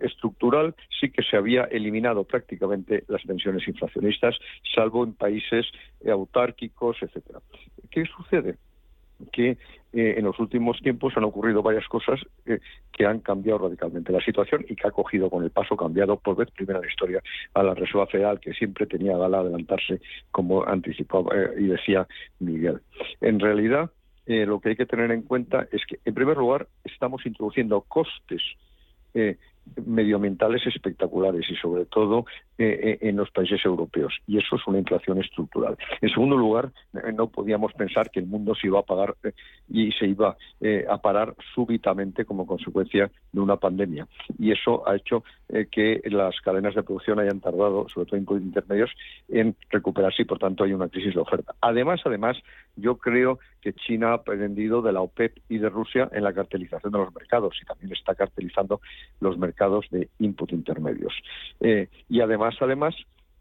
estructural sí que se había eliminado prácticamente las tensiones inflacionistas, salvo en países autárquicos, etcétera. ¿Qué sucede? que eh, en los últimos tiempos han ocurrido varias cosas eh, que han cambiado radicalmente la situación y que ha cogido con el paso cambiado por vez primera en la historia a la Reserva Federal, que siempre tenía gala adelantarse, como anticipaba eh, y decía Miguel. En realidad, lo que hay que tener en cuenta es que, en primer lugar, estamos introduciendo costes medioambientales espectaculares y sobre todo eh, eh, en los países europeos. Y eso es una inflación estructural. En segundo lugar, eh, no podíamos pensar que el mundo se iba a pagar y se iba a parar súbitamente como consecuencia de una pandemia. Y eso ha hecho que las cadenas de producción hayan tardado, sobre todo en intermedios, en recuperarse y por tanto hay una crisis de oferta. Además, además, yo creo que China ha aprendido de la OPEP y de Rusia en la cartelización de los mercados y también está cartelizando los mercados de input intermedios. y además además,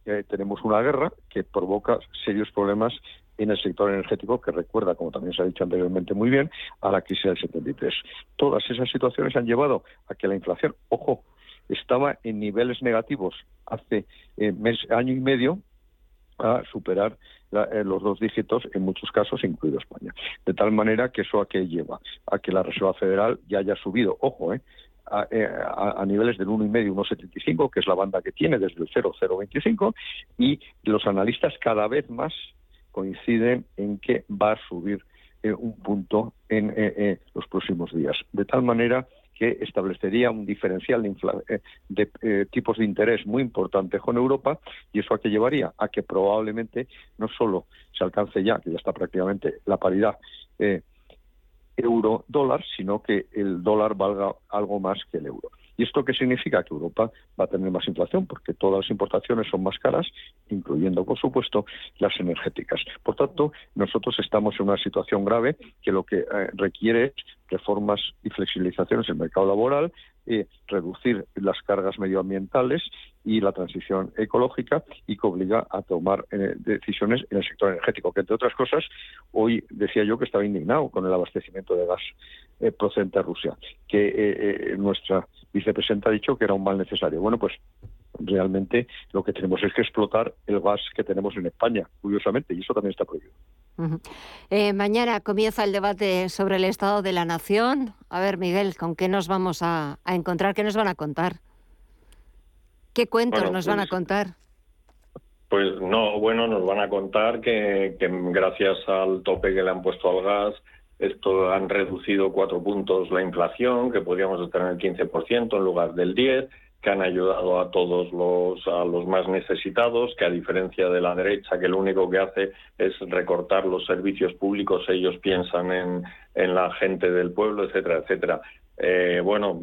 eh, tenemos una guerra que provoca serios problemas en el sector energético que recuerda, como también se ha dicho anteriormente muy bien, a la crisis del 73. Todas esas situaciones han llevado a que la inflación, ojo, estaba en niveles negativos hace eh, mes, año y medio a superar eh, los dos dígitos en muchos casos, incluido España. De tal manera que eso a qué lleva? A que la Reserva Federal ya haya subido, ojo, eh, eh, a, niveles del 1,5, 1,75, que es la banda que tiene desde el 0,025, y los analistas cada vez más coinciden en que va a subir eh, un punto en eh, los próximos días. De tal manera que establecería un diferencial de, de tipos de interés muy importante con Europa y eso a qué llevaría a que probablemente no solo se alcance ya, que ya está prácticamente la paridad euro-dólar, sino que el dólar valga algo más que el euro. ¿Y esto qué significa? Que Europa va a tener más inflación porque todas las importaciones son más caras, incluyendo, por supuesto, las energéticas. Por tanto, nosotros estamos en una situación grave que lo que eh, requiere es reformas y flexibilizaciones en el mercado laboral, eh, reducir las cargas medioambientales y la transición ecológica y que obliga a tomar eh, decisiones en el sector energético, que entre otras cosas, hoy decía yo que estaba indignado con el abastecimiento de gas eh, procedente de Rusia, que nuestra vicepresidenta ha dicho que era un mal necesario. Bueno, pues realmente lo que tenemos es que explotar el gas que tenemos en España, curiosamente, y eso también está prohibido. Eh, mañana comienza el debate sobre el estado de la nación. A ver, Miguel, ¿con qué nos vamos a, encontrar? ¿Qué nos van a contar? ¿Qué cuentos nos van a pues, contar? Pues no, bueno, nos van a contar que, que gracias al tope que le han puesto al gas, esto han reducido cuatro puntos la inflación, que podríamos estar en el 15% en lugar del 10%, que han ayudado a todos los, a los más necesitados, que a diferencia de la derecha, que lo único que hace es recortar los servicios públicos, ellos piensan en, en la gente del pueblo, etcétera, etcétera. Eh, bueno,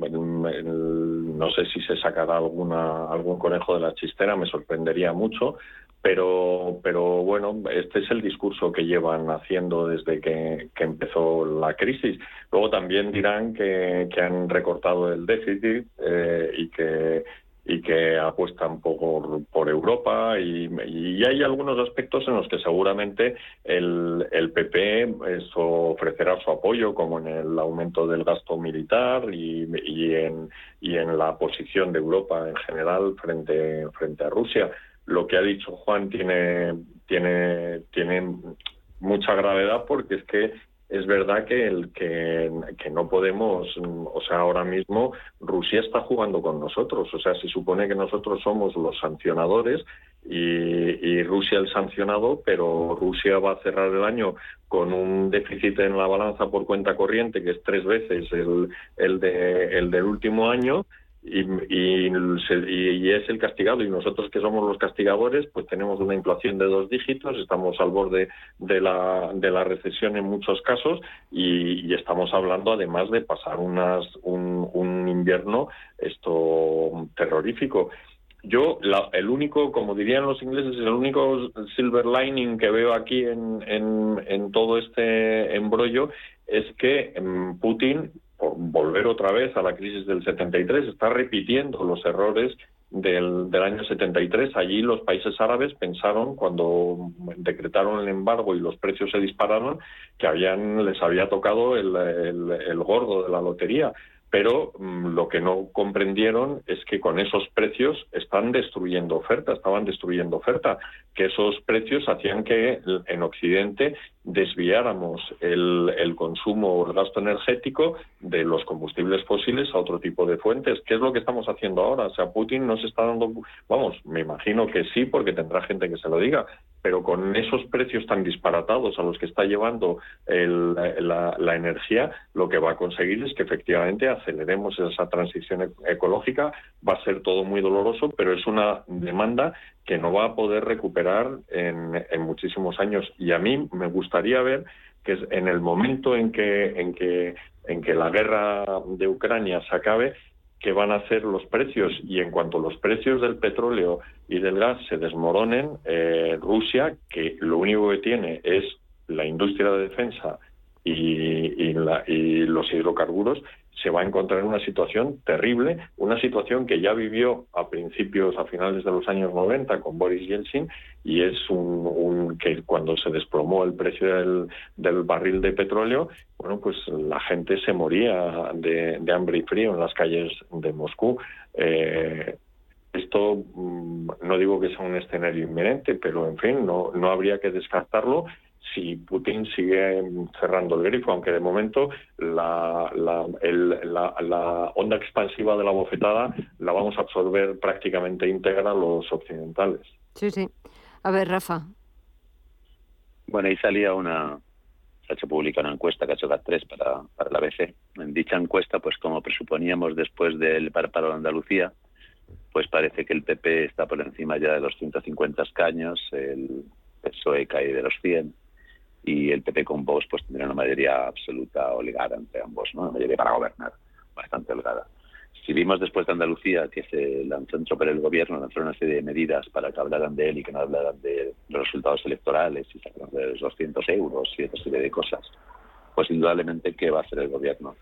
no sé si se sacará alguna, algún conejo de la chistera, me sorprendería mucho, pero, pero bueno, este es el discurso que llevan haciendo desde que, empezó la crisis. Luego también dirán que, han recortado el déficit eh, y que y que apuestan por, por Europa y, hay algunos aspectos en los que seguramente el, el PP ofrecerá su apoyo como en el aumento del gasto militar y, y, en, y en la posición de Europa en general frente, frente a Rusia. Lo que ha dicho Juan tiene, tiene, tiene mucha gravedad porque es que es verdad que el que, no podemos, o sea, ahora mismo Rusia está jugando con nosotros, o sea, se supone que nosotros somos los sancionadores y, Rusia el sancionado, pero Rusia va a cerrar el año con un déficit en la balanza por cuenta corriente que es tres veces el, el, de, el del último año y, y, es el castigado. Y nosotros que somos los castigadores pues tenemos una inflación de dos dígitos estamos al borde de la, de la recesión en muchos casos y, estamos hablando además de pasar unas, un, un invierno esto terrorífico. Yo el único como dirían los ingleses el único silver lining que veo aquí en, todo este embrollo es que mm, Volver otra vez a la crisis del 73, está repitiendo los errores del, del, año 73. Allí los países árabes pensaron, cuando decretaron el embargo y los precios se dispararon, que habían, les había tocado el, el gordo de la lotería pero mm, lo que no comprendieron es que con esos precios están destruyendo oferta, estaban destruyendo oferta, que esos precios hacían que en Occidente desviáramos el, consumo o el gasto energético de los combustibles fósiles a otro tipo de fuentes. ¿Qué es lo que estamos haciendo ahora? O sea, Putin nos está dando, vamos, me imagino que sí, porque tendrá gente que se lo diga, pero con esos precios tan disparatados a los que está llevando la, energía, lo que va a conseguir es que efectivamente aceleremos esa transición e-, ecológica. Va a ser todo muy doloroso, pero es una demanda que no va a poder recuperar en, en muchísimos años. Y a mí me gustaría ver que en el momento en que, en que, en que la guerra de Ucrania se acabe, que van a hacer los precios. Y en cuanto los precios del petróleo y del gas se desmoronen, eh, Rusia, que lo único que tiene es la industria de defensa y, los hidrocarburos, se va a encontrar en una situación terrible, una situación que ya vivió a principios, a finales de los años 90 con Boris Yeltsin y es un, que cuando se desplomó el precio del, barril de petróleo, bueno, pues la gente se moría de, hambre y frío en las calles de Moscú. Eh, esto mm, no digo que sea un escenario inminente, pero en fin, no, no habría que descartarlo si Putin sigue cerrando el grifo, aunque de momento la, la, onda expansiva de la bofetada la vamos a absorber prácticamente íntegra los occidentales. Sí, sí. A ver, Rafa. Bueno, ahí salía una, se ha hecho pública una encuesta que ha hecho GAT3 para, para la ABC. En dicha encuesta, pues como presuponíamos después del paro de Andalucía, pues parece que el PP está por encima ya de los 150 escaños, el PSOE cae de los 100 y el PP con Vox pues tendría una mayoría absoluta holgada entre ambos, ¿no? Una mayoría para gobernar, bastante holgada. Si vimos después de Andalucía que se lanzó por el gobierno, lanzó una serie de medidas para que hablaran de él y que no hablaran de los resultados electorales y sacaron de los 200 euros y otra serie de cosas, pues indudablemente, ¿qué va a hacer el gobierno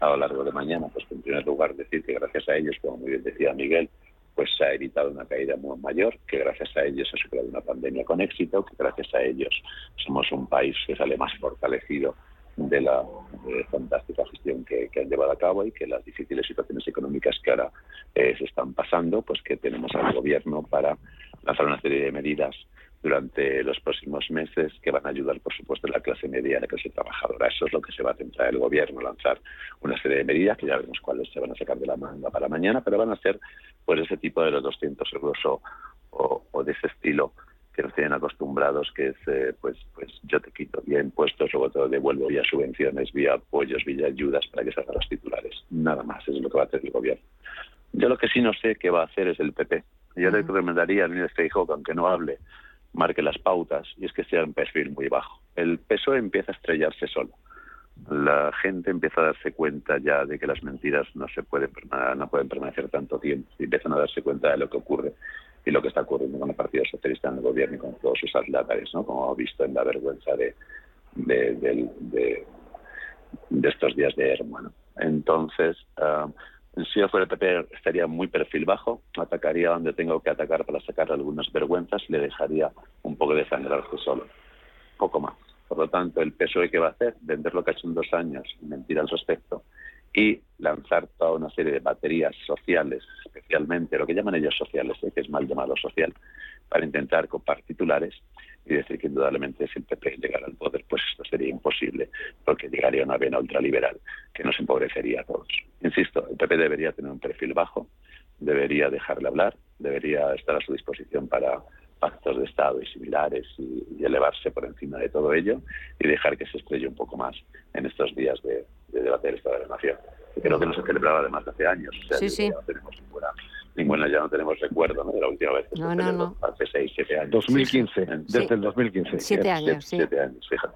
a lo largo de mañana? Pues en primer lugar decir que gracias a ellos, como muy bien decía Miguel, pues se ha evitado una caída muy mayor, que gracias a ellos se ha superado una pandemia con éxito, que gracias a ellos somos un país que sale más fortalecido de la fantástica gestión que, han llevado a cabo y que las difíciles situaciones económicas que ahora eh, se están pasando, pues que tenemos al gobierno para lanzar una serie de medidas durante los próximos meses que van a ayudar, por supuesto, a la clase media, a la clase trabajadora. Eso es lo que se va a centrar el gobierno, lanzar una serie de medidas que ya veremos cuáles se van a sacar de la manga para mañana, pero van a ser pues ese tipo de los 200 euros o, de ese estilo que nos tienen acostumbrados, que es, eh, pues, pues yo te quito vía impuestos, luego te devuelvo vía subvenciones, vía apoyos, vía ayudas para que salgan los titulares. Nada más, eso es lo que va a hacer el gobierno. Yo lo que sí no sé qué va a hacer es el PP. Yo le recomendaría al ministro Feijóo, aunque no hable, marque las pautas y es que sea un perfil muy bajo. El PSOE empieza a estrellarse solo. La gente empieza a darse cuenta ya de que las mentiras no se pueden no pueden permanecer tanto tiempo y empiezan a darse cuenta de lo que ocurre y lo que está ocurriendo con el Partido Socialista en el gobierno y con todos sus atlátares, ¿no? como visto en la vergüenza de, de, de, estos días de hermano. Entonces, ah, si yo fuera el PP estaría muy perfil bajo, atacaría donde tengo que atacar para sacar algunas vergüenzas y le dejaría un poco de sangrarse solo, poco más. Por lo tanto, el PSOE que va a hacer, vender lo que ha hecho en dos años, mentir al respecto, y lanzar toda una serie de baterías sociales, especialmente lo que llaman ellos sociales, ¿eh? que es mal llamado social, para intentar copar titulares y decir que indudablemente si el PP llegara al poder, pues esto sería imposible, porque llegaría una vena ultraliberal que nos empobrecería a todos. Insisto, el PP debería tener un perfil bajo, debería dejarle hablar, debería estar a su disposición para pactos de Estado y similares y, elevarse por encima de todo ello y dejar que se estrelle un poco más en estos días de, debate del Estado de la Nación. Que creo que no se celebraba además hace años. O sea, sí, sí. No tenemos ninguna, ya no tenemos recuerdo de la última vez que no, no, no. hace seis, siete años. 2015, desde el 2015. Siete años, sí. Siete años, fíjate.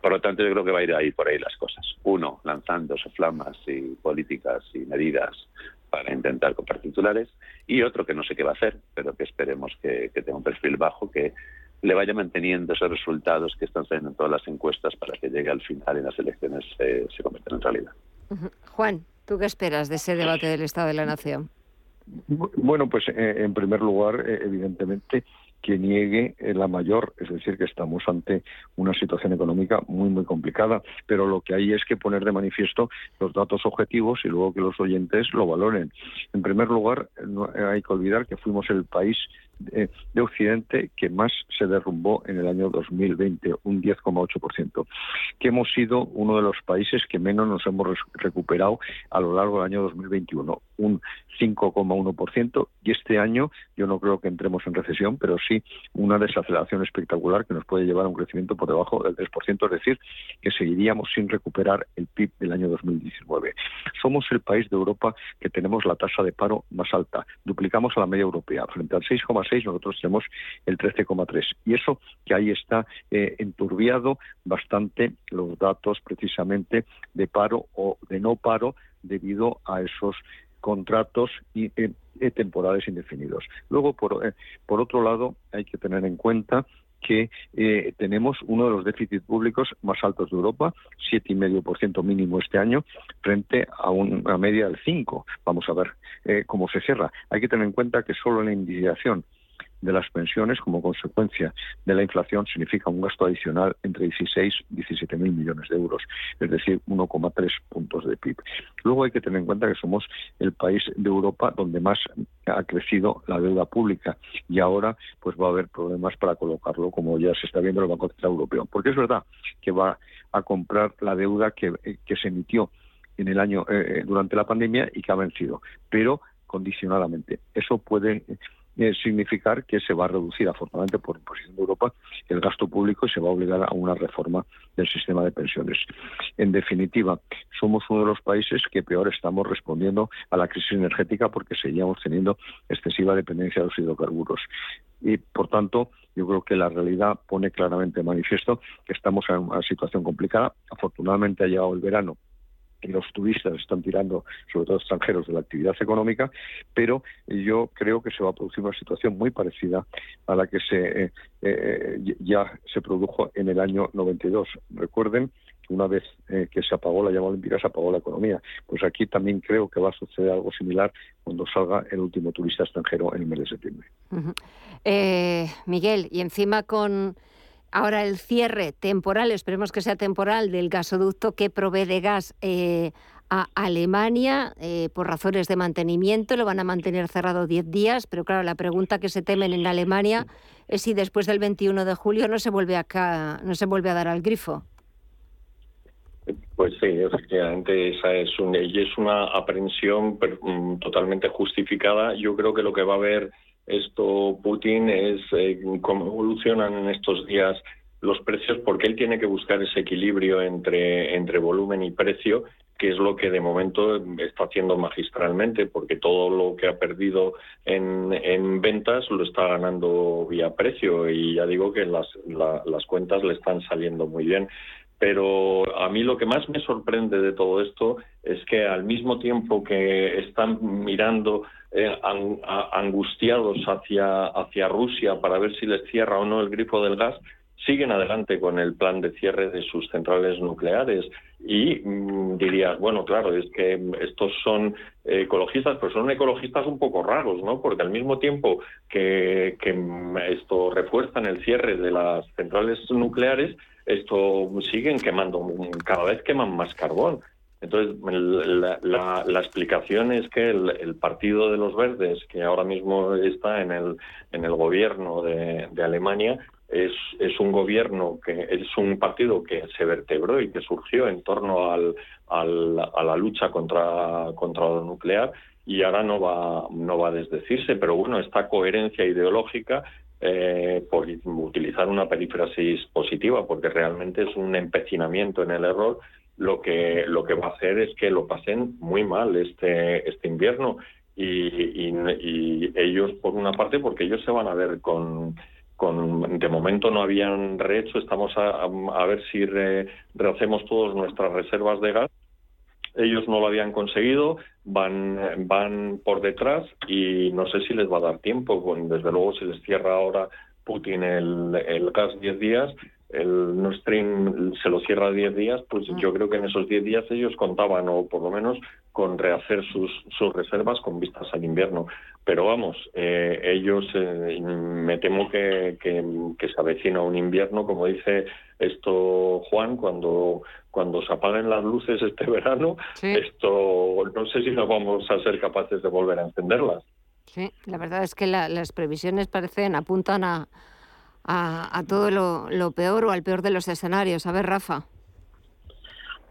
Por lo tanto, yo creo que va a ir ahí por ahí las cosas. Uno, lanzando flamas y políticas y medidas para intentar comprar titulares y otro que no sé qué va a hacer, pero que esperemos que, tenga un perfil bajo, que le vaya manteniendo esos resultados que están saliendo en todas las encuestas para que llegue al final y las elecciones eh, se conviertan en realidad. Juan, ¿tú qué esperas de ese debate del Estado de la Nación? Bueno, pues eh, en primer lugar, eh, evidentemente, que niegue la mayor, es decir, que estamos ante una situación económica muy, muy complicada, pero lo que hay es que poner de manifiesto los datos objetivos y luego que los oyentes lo valoren. En primer lugar, no hay que olvidar que fuimos el país de, Occidente que más se derrumbó en el año 2020, un 10,8%, que hemos sido uno de los países que menos nos hemos recuperado a lo largo del año 2021, un 5,1%, y este año yo no creo que entremos en recesión, pero sí una desaceleración espectacular que nos puede llevar a un crecimiento por debajo del 3%, es decir, que seguiríamos sin recuperar el PIB del año 2019. Somos el país de Europa que tenemos la tasa de paro más alta, duplicamos a la media europea, frente al 6,6 nosotros tenemos el 13,3. Y eso que ahí está eh, enturbiado bastante los datos precisamente de paro o de no paro debido a esos contratos y, eh, eh, temporales indefinidos. Luego, por, por otro lado, hay que tener en cuenta que tenemos uno de los déficits públicos más altos de Europa, 7,5% mínimo este año, frente a una media del 5%. Vamos a ver cómo se cierra. Hay que tener en cuenta que solo la indicación de las pensiones como consecuencia de la inflación significa un gasto adicional entre 16 y 17 mil millones de euros, es decir, 1,3 puntos de PIB. Luego hay que tener en cuenta que somos el país de Europa donde más ha crecido la deuda pública y ahora pues va a haber problemas para colocarlo como ya se está viendo el Banco Central Europeo, porque es verdad que va a comprar la deuda que, que se emitió en el año eh, durante la pandemia y que ha vencido, pero condicionadamente. Eso puede eh, significar que se va a reducir, afortunadamente por imposición de Europa, el gasto público y se va a obligar a una reforma del sistema de pensiones. En definitiva, somos uno de los países que peor estamos respondiendo a la crisis energética porque seguíamos teniendo excesiva dependencia de los hidrocarburos. Y, por tanto, yo creo que la realidad pone claramente manifiesto que estamos en una situación complicada. Afortunadamente ha llegado el verano y los turistas están tirando, sobre todo extranjeros, de la actividad económica, pero yo creo que se va a producir una situación muy parecida a la que se eh, eh, ya se produjo en el año 92. Recuerden que una vez eh, que se apagó la llama olímpica, se apagó la economía. Pues aquí también creo que va a suceder algo similar cuando salga el último turista extranjero en el mes de septiembre. Miguel, y encima con Ahora el cierre temporal, esperemos que sea temporal, del gasoducto que provee de gas eh, a Alemania eh, por razones de mantenimiento. Lo van a mantener cerrado 10 días, pero claro, la pregunta que se temen en Alemania es si después del 21 de julio no se vuelve acá, no se vuelve a dar al grifo. Pues sí, efectivamente, esa es, es una aprehensión mm, totalmente justificada. Yo creo que lo que va a haber esto Putin es eh, cómo evolucionan en estos días los precios porque él tiene que buscar ese equilibrio entre, entre volumen y precio, que es lo que de momento está haciendo magistralmente, porque todo lo que ha perdido en, en ventas lo está ganando vía precio y ya digo que las, las cuentas le están saliendo muy bien. Pero a mí lo que más me sorprende de todo esto es que al mismo tiempo que están mirando eh, angustiados hacia, hacia Rusia para ver si les cierra o no el grifo del gas, siguen adelante con el plan de cierre de sus centrales nucleares. Y mm, dirías, bueno, claro, es que estos son ecologistas, pero son ecologistas un poco raros, ¿no? Porque al mismo tiempo que, que esto refuerzan el cierre de las centrales nucleares, esto siguen quemando, cada vez queman más carbón. Entonces, la, explicación es que el, Partido de los Verdes, que ahora mismo está en el, en el gobierno de, Alemania, es, es, un gobierno que es un partido que se vertebró y que surgió en torno al, al, a la lucha contra, contra lo nuclear y ahora no va, no va a desdecirse, pero bueno, esta coherencia ideológica eh, por utilizar una perífrasis positiva, porque realmente es un empecinamiento en el error, lo que, lo que va a hacer es que lo pasen muy mal este, este invierno. Y, y, ellos, por una parte, porque ellos se van a ver con, con de momento no habían rehecho, estamos a, a ver si rehacemos todas nuestras reservas de gas ellos no lo habían conseguido, van, van por detrás y no sé si les va a dar tiempo. desde luego, si les cierra ahora Putin el, el gas 10 días, el Nord Stream se lo cierra 10 días, pues yo creo que en esos 10 días ellos contaban, o por lo menos con rehacer sus, sus reservas con vistas al invierno. Pero vamos, eh, ellos eh, me temo que, que, que, se avecina un invierno, como dice esto Juan, cuando, cuando se apaguen las luces este [LAUGHS] verano, esto no sé si nos vamos a ser capaces de volver a encenderlas. Sí, la verdad es que las previsiones parecen, apuntan a, a, todo lo, peor o al peor de los escenarios. A ver, Rafa.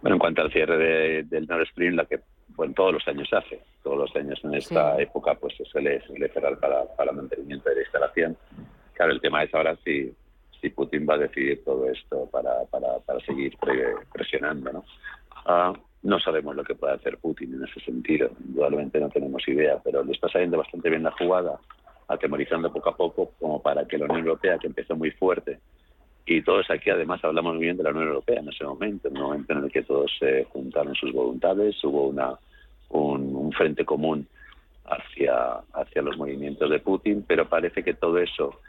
Bueno, en cuanto al cierre del Nord Stream, la que bueno, todos los años se hace, todos los años en esta época pues se suele, cerrar para, para mantenimiento de la instalación. Claro, el tema es ahora si, si Putin va a decidir todo esto para, para, para seguir presionando, ¿no? Ah, no sabemos lo que puede hacer Putin en ese sentido, indudablemente no tenemos idea, pero le está saliendo bastante bien la jugada atemorizando poco a poco, como para que la Unión Europea, que empezó muy fuerte, y todos aquí además hablamos bien de la Unión Europea en ese momento, en un momento en el que todos se juntaron sus voluntades, hubo una, un, frente común hacia, hacia los movimientos de Putin, pero parece que todo eso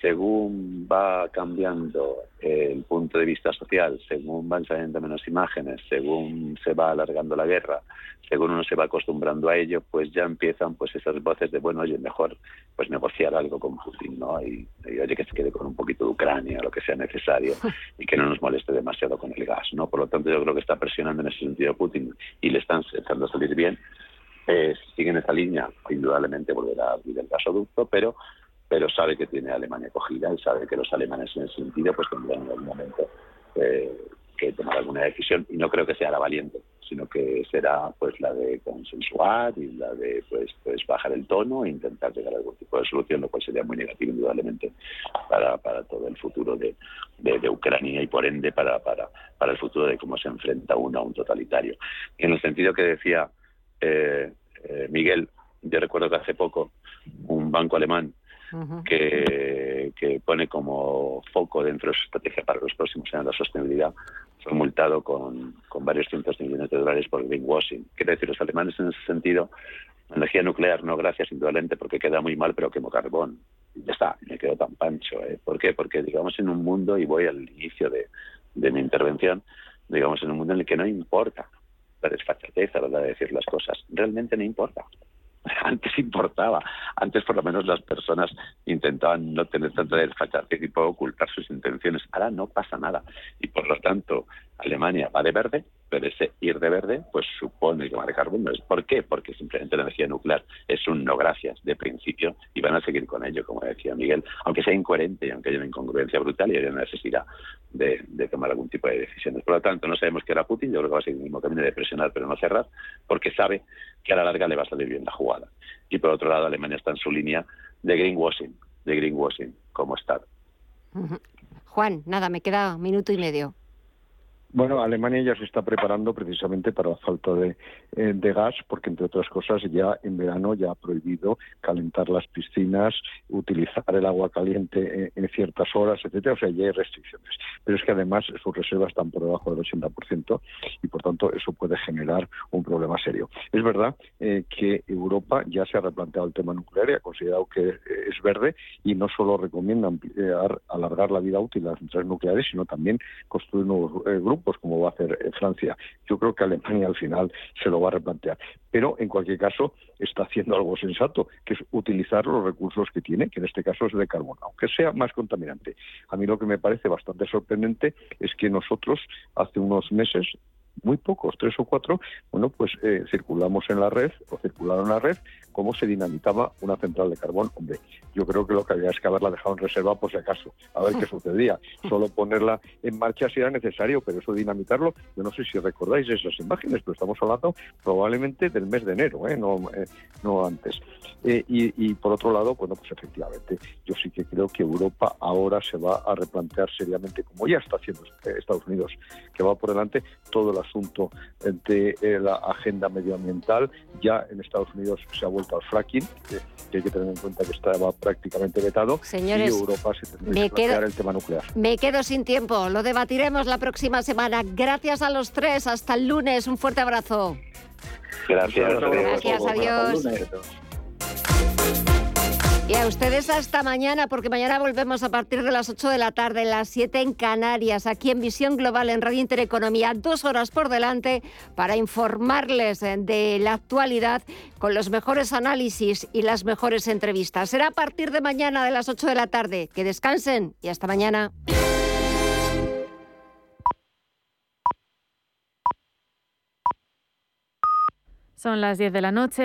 según va cambiando el punto de vista social, según van saliendo menos imágenes, según se va alargando la guerra, según uno se va acostumbrando a ello, pues ya empiezan pues esas voces de, bueno, oye, mejor pues negociar algo con Putin, ¿no? Y, oye, que se quede con un poquito de Ucrania, lo que sea necesario, [LAUGHS] y que no nos moleste demasiado con el gas, ¿no? Por lo tanto, yo creo que está presionando en ese sentido Putin y le están dejando salir bien. Eh, sigue en esa línea, indudablemente volverá a abrir el gasoducto, pero pero sabe que tiene a Alemania cogida y sabe que los alemanes en ese sentido pues tendrán en algún momento eh, que tomar alguna decisión. Y no creo que sea la valiente sino que será pues la de consensuar y la de pues pues bajar el tono e intentar llegar a algún tipo de solución lo cual sería muy negativo indudablemente para, para todo el futuro de, de, Ucrania y por ende para, para, para el futuro de cómo se enfrenta uno a un totalitario. En el sentido que decía eh, eh, Miguel yo recuerdo que hace poco un banco alemán que, que, pone como foco dentro de su estrategia para los próximos años la sostenibilidad, fue multado con, con varios cientos de millones de dólares por greenwashing. Quiere decir, los alemanes en ese sentido, energía nuclear, no gracias, indudablemente, porque queda muy mal, pero quemo carbón. ya está, me quedo tan pancho. ¿eh? ¿Por qué? Porque, digamos, en un mundo, y voy al inicio de, de mi intervención, digamos, en un mundo en el que no importa la desfachatez a la hora de decir las cosas. Realmente no importa. [LAUGHS] antes importaba. Antes por lo menos las personas intentaban no tener tanta desfachatez y poder ocultar sus intenciones. Ahora no pasa nada. Y por lo tanto, Alemania va de verde, pero ese ir de verde pues supone que va de carbono. ¿Por qué? Porque simplemente la energía nuclear es un no gracias de principio y van a seguir con ello, como decía Miguel, aunque sea incoherente y aunque haya una incongruencia brutal y haya una necesidad de, tomar algún tipo de decisiones. Por lo tanto, no sabemos qué hará Putin, yo creo que va a seguir el mismo camino de presionar pero no cerrar, porque sabe que a la larga le va a salir bien la jugada. Y por otro lado, Alemania está en su línea de greenwashing, de greenwashing como Estado. Juan, nada, me queda minuto y medio. Bueno, Alemania ya se está preparando precisamente para la falta de, eh, de, gas, porque entre otras cosas ya en verano ya ha prohibido calentar las piscinas, utilizar el agua caliente en, ciertas horas, etcétera. O sea, ya hay restricciones. Pero es que además sus reservas están por debajo del 80% y por tanto eso puede generar un problema serio. Es verdad eh, que Europa ya se ha replanteado el tema nuclear y ha considerado que eh, es verde y no solo recomienda ampliar, alargar la vida útil de las centrales nucleares, sino también construir nuevos grupos pues como va a hacer eh, Francia. Yo creo que Alemania al final se lo va a replantear. Pero en cualquier caso está haciendo algo sensato, que es utilizar los recursos que tiene, que en este caso es de carbono, aunque sea más contaminante. A mí lo que me parece bastante sorprendente es que nosotros hace unos meses muy pocos, tres o cuatro, bueno, pues eh, circulamos en la red o circularon en la red cómo se dinamitaba una central de carbón. Hombre, yo creo que lo que había es que haberla dejado en reserva por si acaso, a ver qué sucedía. Solo ponerla en marcha si era necesario, pero eso dinamitarlo, yo no sé si recordáis esas imágenes, pero estamos hablando probablemente del mes de enero, ¿eh? no, eh, no antes. Eh, y, por otro lado, bueno, pues efectivamente, yo sí que creo que Europa ahora se va a replantear seriamente, como ya está haciendo Estados Unidos, que va por delante todo el asunto de la agenda medioambiental. Ya en Estados Unidos se ha vuelto al fracking, que, hay que tener en cuenta que estaba prácticamente vetado, Señores, y Europa se tendría que plantear el tema nuclear. Me quedo sin tiempo, lo debatiremos la próxima semana. Gracias a los tres, hasta el lunes, un fuerte abrazo. Gracias. Gracias, adiós. Y a ustedes hasta mañana, porque mañana volvemos a partir de las 8 de la tarde, las 7 en Canarias, aquí en Visión Global en Radio Intereconomía. Dos horas por delante para informarles eh, de la actualidad con los mejores análisis y las mejores entrevistas. Será a partir de mañana de las 8 de la tarde. Que descansen y hasta mañana. Son las 10 de la noche.